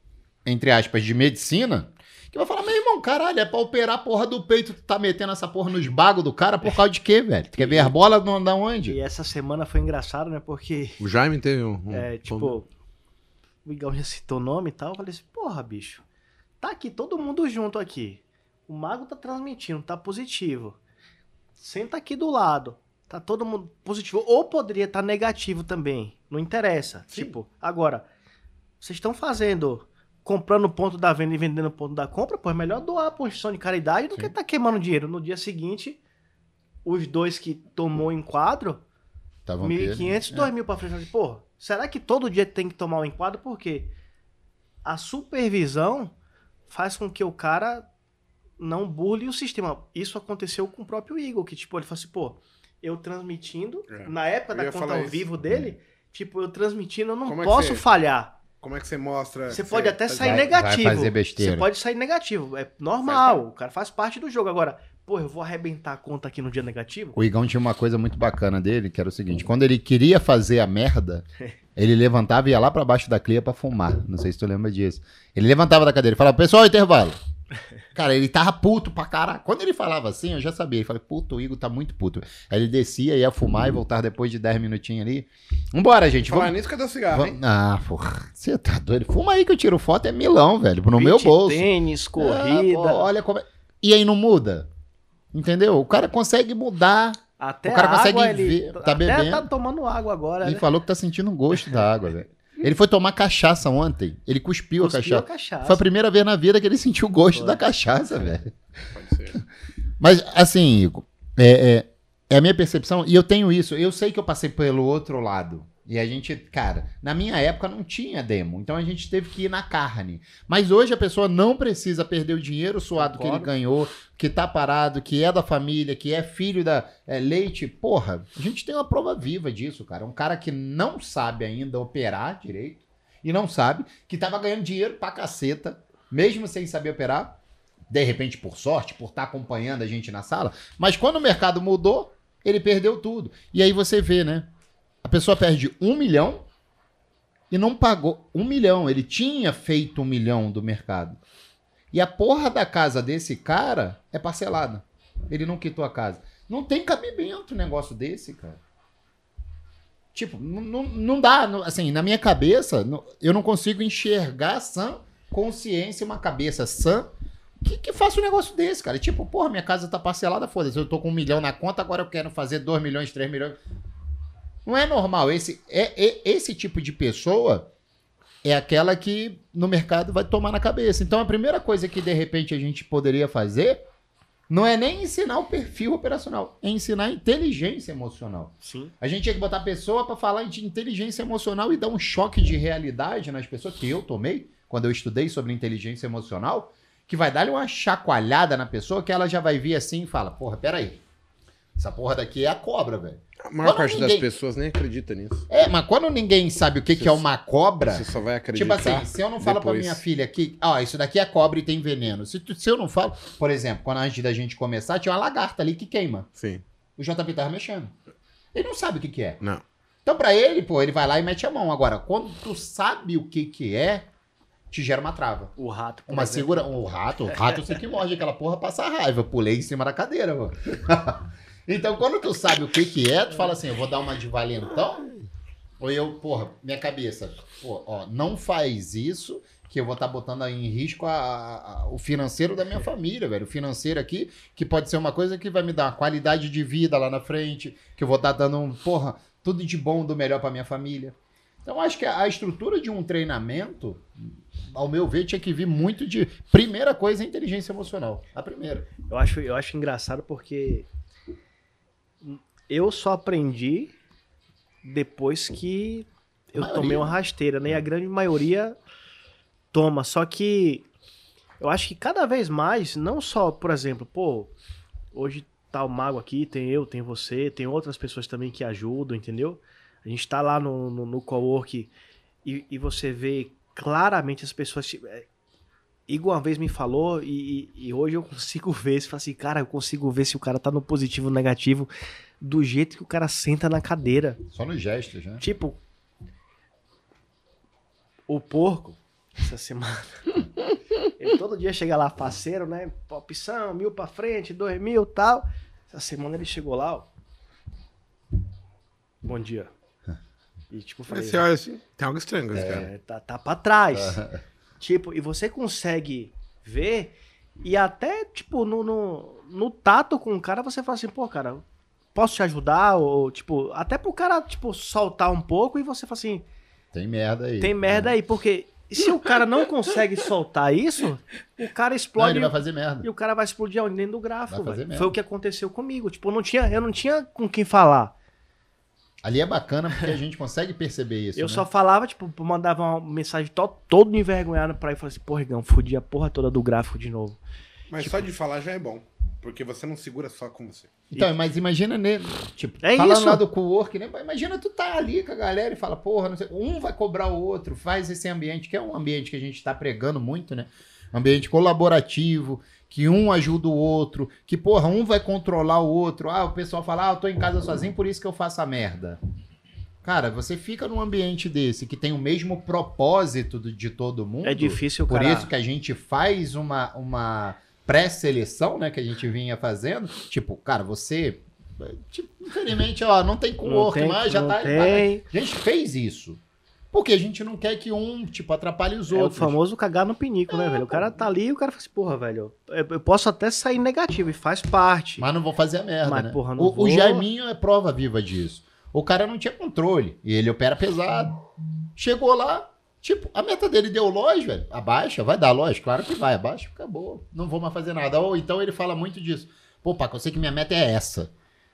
entre aspas, de medicina, que vai falar, meu irmão, caralho, é pra operar a porra do peito, tu tá metendo essa porra nos bagos do cara por causa de quê, velho? Tu quer ver as bolas não da onde? E essa semana foi engraçado, né? Porque, O Jaime teve um. um- é, tipo, o Igão já citou o nome e tal. Eu falei assim, porra, bicho, tá aqui todo mundo junto aqui. O mago tá transmitindo, tá positivo. Senta aqui do lado. Tá todo mundo positivo. Ou poderia estar negativo também. Não interessa. Sim. Tipo, agora, vocês estão fazendo. Comprando o ponto da venda e vendendo o ponto da compra, pô, é melhor doar pra uma instituição de caridade do que tá queimando dinheiro. No dia seguinte, os dois que tomou em quadro, Tavam 1.500, 2.000 pra frente. Eu falei, Pô, será que todo dia tem que tomar um enquadro? Porque a supervisão faz com que o cara não burle o sistema. Isso aconteceu com o próprio Igor, que tipo, ele falou assim, pô, eu transmitindo, É. na época da conta ao isso. vivo dele, tipo, eu transmitindo, eu não Como é posso você- falhar. Como é que você mostra. Você pode até sair vai- negativo. vai fazer besteira. Você pode sair negativo. É normal. O cara faz parte do jogo. Agora, pô, eu vou arrebentar a conta aqui no dia negativo? O Igão tinha uma coisa muito bacana dele, que era o seguinte: quando ele queria fazer a merda, ele levantava e ia lá pra baixo da clia pra fumar. Não sei se tu lembra disso. Ele levantava da cadeira e falava, pessoal, intervalo. Cara, ele tava puto pra caralho. Quando ele falava assim, eu já sabia. Ele falei, puto, o Igor tá muito puto. Aí ele descia, ia fumar e voltar depois de 10 minutinhos ali. Vambora, gente. Falar Vamos... nisso, cadê o cigarro, hein? Ah, porra. Você tá doido? Fuma aí que eu tiro foto, é milão, velho. No meu Beach bolso. Tênis, Ah, corrida. pô, olha como é... E aí não muda? Entendeu? O cara consegue mudar. Até O cara a consegue água, ele ver, tá até bebendo. tá tomando água agora, Ele né? falou que tá sentindo o gosto da água, velho. Ele foi tomar cachaça ontem. Ele cuspiu, a Cuspiu cachaça. cachaça. Foi a primeira vez na vida que ele sentiu o gosto Foi. da cachaça, velho. Pode ser. Mas, assim, Igor, é, é, é a minha percepção, e eu tenho isso. Eu sei que eu passei pelo outro lado. E a gente, cara, na minha época não tinha demo, então a gente teve que ir na carne. Mas hoje a pessoa não precisa perder o dinheiro suado que ele Concordo. ganhou, que tá parado, que é da família, que é filho da é, leite. Porra, a gente tem uma prova viva disso, cara. Um cara que não sabe ainda operar direito e não sabe, que tava ganhando dinheiro pra caceta, mesmo sem saber operar, de repente por sorte, por estar acompanhando a gente na sala, mas quando o mercado mudou, ele perdeu tudo. E aí você vê, né? A pessoa perde um milhão e não pagou um milhão. Ele tinha feito um milhão do mercado. E a porra da casa desse cara é parcelada. Ele não quitou a casa. Não tem cabimento um negócio desse, cara. Tipo, não, dá. assim, na minha cabeça, eu não consigo enxergar sã consciência, uma cabeça sã que, que faça um negócio desse, cara. Tipo, porra, minha casa tá parcelada, foda-se. Eu tô com um milhão na conta, agora eu quero fazer dois milhões, três milhões. Não é normal. Esse, é, é- esse tipo de pessoa é aquela que no mercado vai tomar na cabeça. Então a primeira coisa que de repente a gente poderia fazer não é nem ensinar o perfil operacional, é ensinar a inteligência emocional. Sim. A gente tinha que botar a pessoa para falar de inteligência emocional e dar um choque de realidade nas pessoas que eu tomei quando eu estudei sobre inteligência emocional, que vai dar uma chacoalhada na pessoa que ela já vai vir assim e fala: "Porra, peraí. Essa porra daqui é a cobra, velho". A maior Quando parte ninguém- das pessoas nem acredita nisso. É, mas quando ninguém sabe o que, que é uma cobra, Você só vai Tipo acreditar. assim, se eu não falo pra depois. minha filha que, ó, isso daqui é cobra e tem veneno. Se, tu- se eu não falo, por exemplo, quando antes da gente começar, tinha uma lagarta ali que queima. Sim. O JP tava mexendo. Ele não sabe o que que é. Não. Então pra ele, pô, ele vai lá e mete a mão. Agora, quando tu sabe o que que é, te gera uma trava. O rato. Uma exemplo. segura, o rato, o rato eu sei que morde aquela porra passa raiva. Pulei em cima da cadeira, mano. então, quando tu sabe o que que é, tu fala assim, eu vou dar uma de valentão, ou eu, porra, minha cabeça, pô, ó, não faz isso, que eu vou estar botando em risco a- a- a- o financeiro da minha família, velho. O financeiro aqui, que pode ser uma coisa que vai me dar uma qualidade de vida lá na frente, que eu vou estar dando, um, porra, tudo de bom, do melhor pra minha família. Então, acho que a estrutura de um treinamento, ao meu ver, tinha que vir muito de. Primeira coisa, a inteligência emocional. A primeira. Eu acho, eu acho engraçado porque Eu só aprendi depois que eu Maioria. tomei uma rasteira, né? E a grande maioria toma. Só que eu acho que cada vez mais, não só, por exemplo, pô, hoje tá o Mago aqui, tem eu, tem você, tem outras pessoas também que ajudam, entendeu? A gente tá lá no, no, no cowork e, e você vê claramente as pessoas. é, Igor uma vez me falou e, e- hoje eu consigo ver. Fala assim, cara, eu consigo ver se o cara tá no positivo ou negativo do jeito que o cara senta na cadeira. Só nos gestos, né? Tipo, o porco, essa semana, ele todo dia chega lá faceiro, né? Opção, mil pra frente, dois mil tal. Essa semana ele chegou lá, ó. Bom dia. E tipo, falei, Mas você olha assim, tem algo estranho esse cara. é, tá, tá pra trás. tipo, e você consegue ver e até, tipo, no, no, no tato com o cara, você fala assim, pô, cara, posso te ajudar? Ou, tipo, até pro cara, tipo, soltar um pouco e você fala assim, Tem merda aí. tem merda aí, porque se o cara não consegue soltar isso, o cara Não, explode ele vai fazer merda. e o cara vai explodir dentro do merda. Foi o que aconteceu comigo. Tipo, eu não tinha, eu não tinha com quem falar. Ali é bacana porque a gente consegue perceber isso. Eu né? só falava, tipo, mandava uma mensagem to todo envergonhado pra ele e falava assim, pô, Rigão, fudi a porra toda do gráfico de novo. Mas só de falar já é bom. Porque você não segura só com você. Então, mas imagina, né? Tipo, É falando isso. lá do co-work, né? Imagina tu tá ali com a galera e fala, porra, não sei, um vai cobrar o outro, faz esse ambiente, que é um ambiente que a gente tá pregando muito, né? Ambiente colaborativo, que um ajuda o outro, que, porra, um vai controlar o outro. Ah, o pessoal fala, ah, eu tô em casa sozinho, por isso que eu faço a merda. Cara, você fica num ambiente desse que tem o mesmo propósito de todo mundo. É difícil o Por cara... isso que a gente faz uma, uma pré-seleção, né? Que a gente vinha fazendo. Tipo, cara, você. Tipo, infelizmente, ó, não tem co-work, mas já tá. tem. A gente fez isso. Porque a gente não quer que um, tipo, atrapalhe os É o outros. famoso cagar no pinico, né, velho? O cara tá ali e o cara fala assim, porra, velho, eu, eu posso até sair negativo e faz parte. Mas não vou fazer a merda, Mas, né? porra, não o, vou. o Jaiminho é prova viva disso. O cara não tinha controle. E ele opera pesado. Chegou lá, tipo, a meta dele deu loja, velho. Abaixa, vai dar loja? Claro que vai, abaixa, acabou. Não vou mais fazer nada. Ou então ele fala muito disso. Pô, Paco, eu sei que minha meta é essa.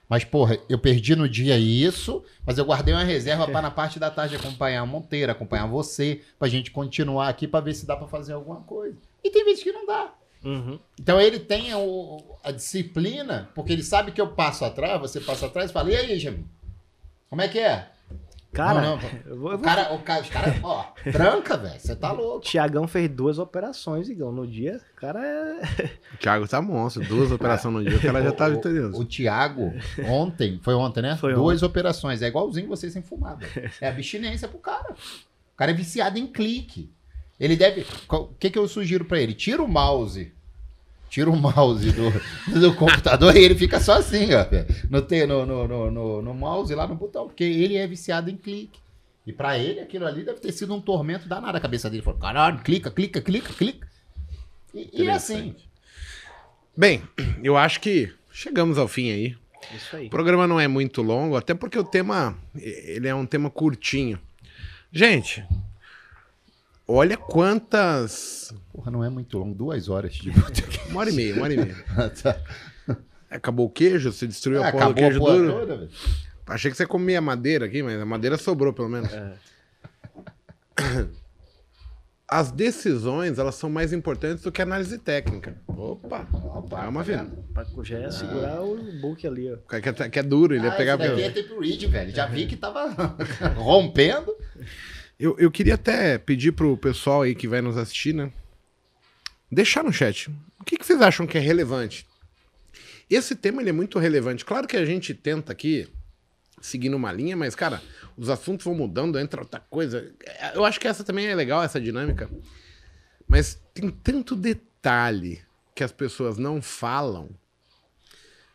Mas, porra, eu perdi no dia isso, mas eu guardei uma reserva para na parte da tarde acompanhar a Monteira, acompanhar você, pra gente continuar aqui pra ver se dá pra fazer alguma coisa. E tem vezes que não dá. Uhum. Então ele tem o- a disciplina, porque ele sabe que eu passo atrás, você passa atrás e fala, e aí, Jamil? Como é que é? Cara, Não, não, eu vou, eu O cara, o cara, os caras, ó, tranca, velho, você tá o louco. Tiagão fez duas operações, Igão, no dia. O cara é... O Thiago tá monstro. Duas operações no dia, o cara já tá O- o- vitorioso. O, Thiago, ontem, foi ontem, né? Foi Duas operações, é igualzinho vocês sem fumar, velho. É abstinência pro cara. O cara é viciado em clique. Ele deve, o que que eu sugiro pra ele? Tira o mouse tira o mouse do, do computador e ele fica só assim, ó. No, no, no, no, no, no mouse lá no botão, porque ele é viciado em clique. E pra ele aquilo ali deve ter sido um tormento danado a cabeça dele. Ele falou, caralho, clica, clica, clica, clica. E, e é assim. Bem, eu acho que chegamos ao fim aí. Isso aí. O programa não é muito longo, até porque o tema ele é um tema curtinho. Gente, olha quantas. Porra, não é muito longo, duas horas de Uma hora e meia, uma hora e meia. Tá. Acabou o queijo? Você destruiu a Ah, porra do Acabou a queijo porra duro? toda, velho. Achei que você comia madeira aqui, mas a madeira sobrou, pelo menos. É. As decisões, elas são mais importantes do que a análise técnica. Opa, Opa, calma, tá filho. vendo? Pra já ia segurar o book ali, ó. Que é, que é duro, ele ia Ah, pegar... esse daqui é tape read, velho. Já vi que tava rompendo. Eu, eu queria até pedir pro pessoal aí que vai nos assistir, né? Deixar no chat. O que, que vocês acham que é relevante? Esse tema ele é muito relevante. Claro que a gente tenta aqui seguir numa linha, mas, cara, os assuntos vão mudando, entra outra coisa. Eu acho que essa também é legal, essa dinâmica. Mas tem tanto detalhe que as pessoas não falam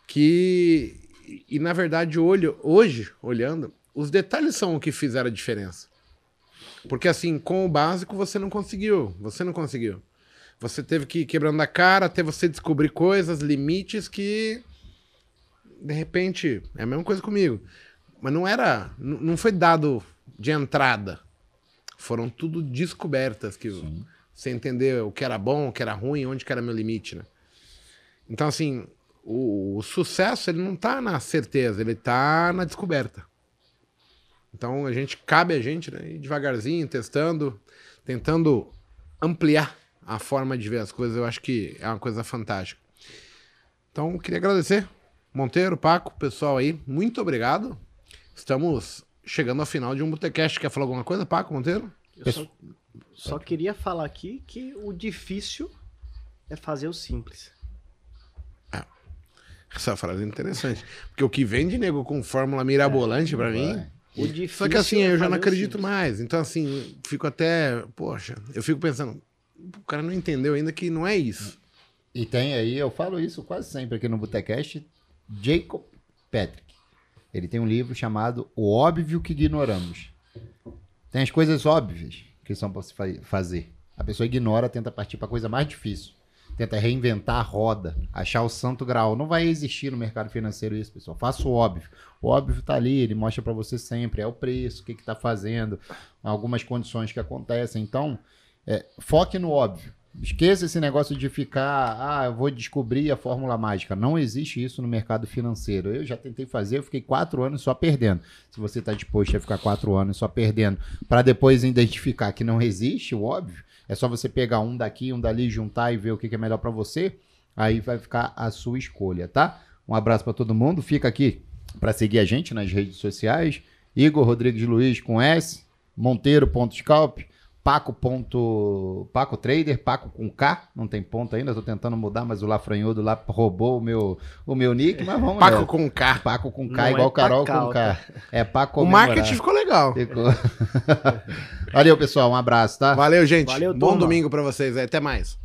que. E, na verdade, olho, hoje, olhando, os detalhes são o que fizeram a diferença. Porque assim, com o básico você não conseguiu. Você não conseguiu. Você teve que ir quebrando a cara até você descobrir coisas, limites que. De repente, é a mesma coisa comigo. Mas não era. Não foi dado de entrada. Foram tudo descobertas que você entendeu o que era bom, o que era ruim, onde que era meu limite, né? Então, assim, o, o sucesso ele não tá na certeza, ele tá na descoberta. Então a gente cabe a gente, né, ir devagarzinho, testando, tentando ampliar a forma de ver as coisas. Eu acho que é uma coisa fantástica. Então queria agradecer Monteiro, Paco, pessoal aí, muito obrigado. Estamos chegando ao final de um Botecast. Quer falar alguma coisa, Paco Monteiro? Eu só, só queria falar aqui que o difícil é fazer o simples. Essa frase é interessante. Porque o que vem de nego com fórmula mirabolante pra mim. O difícil Só que assim, é eu já não acredito simples. mais. Então, assim, fico até. Poxa, eu fico pensando. O cara não entendeu ainda que não é isso. E tem aí, eu falo isso quase sempre aqui no Botecast, Jacob Patrick. Ele tem um livro chamado O Óbvio que Ignoramos. Tem as coisas óbvias que são para se fa- fazer. A pessoa ignora, tenta partir para a coisa mais difícil. Tenta reinventar a roda, achar o santo grau. Não vai existir no mercado financeiro isso, pessoal. Faça o óbvio. O óbvio tá ali, ele mostra para você sempre. É o preço, o que que tá fazendo, algumas condições que acontecem. Então, é, foque no óbvio. Esqueça esse negócio de ficar, ah, eu vou descobrir a fórmula mágica. Não existe isso no mercado financeiro. Eu já tentei fazer, eu fiquei quatro anos só perdendo. Se você está disposto a ficar quatro anos só perdendo, para depois identificar que não existe, o óbvio, é só você pegar um daqui, um dali, juntar e ver o que que é melhor para você. Aí vai ficar a sua escolha, tá? Um abraço para todo mundo. Fica aqui para seguir a gente nas redes sociais. Igor Rodrigues Luiz com S, Monteiro.scalp, Paco. Ponto, Paco Trader, Paco com K, não tem ponto ainda, tô tentando mudar, mas o Lafranhudo lá roubou o meu, o meu nick, mas vamos Paco nessa. com K. Paco com K, Não é igual Carol Pacalta. com K. É Paco O marketing ficou legal. Ficou. Valeu, pessoal, um abraço, tá? Valeu, gente. Valeu, Bom turma. domingo pra vocês. Até mais.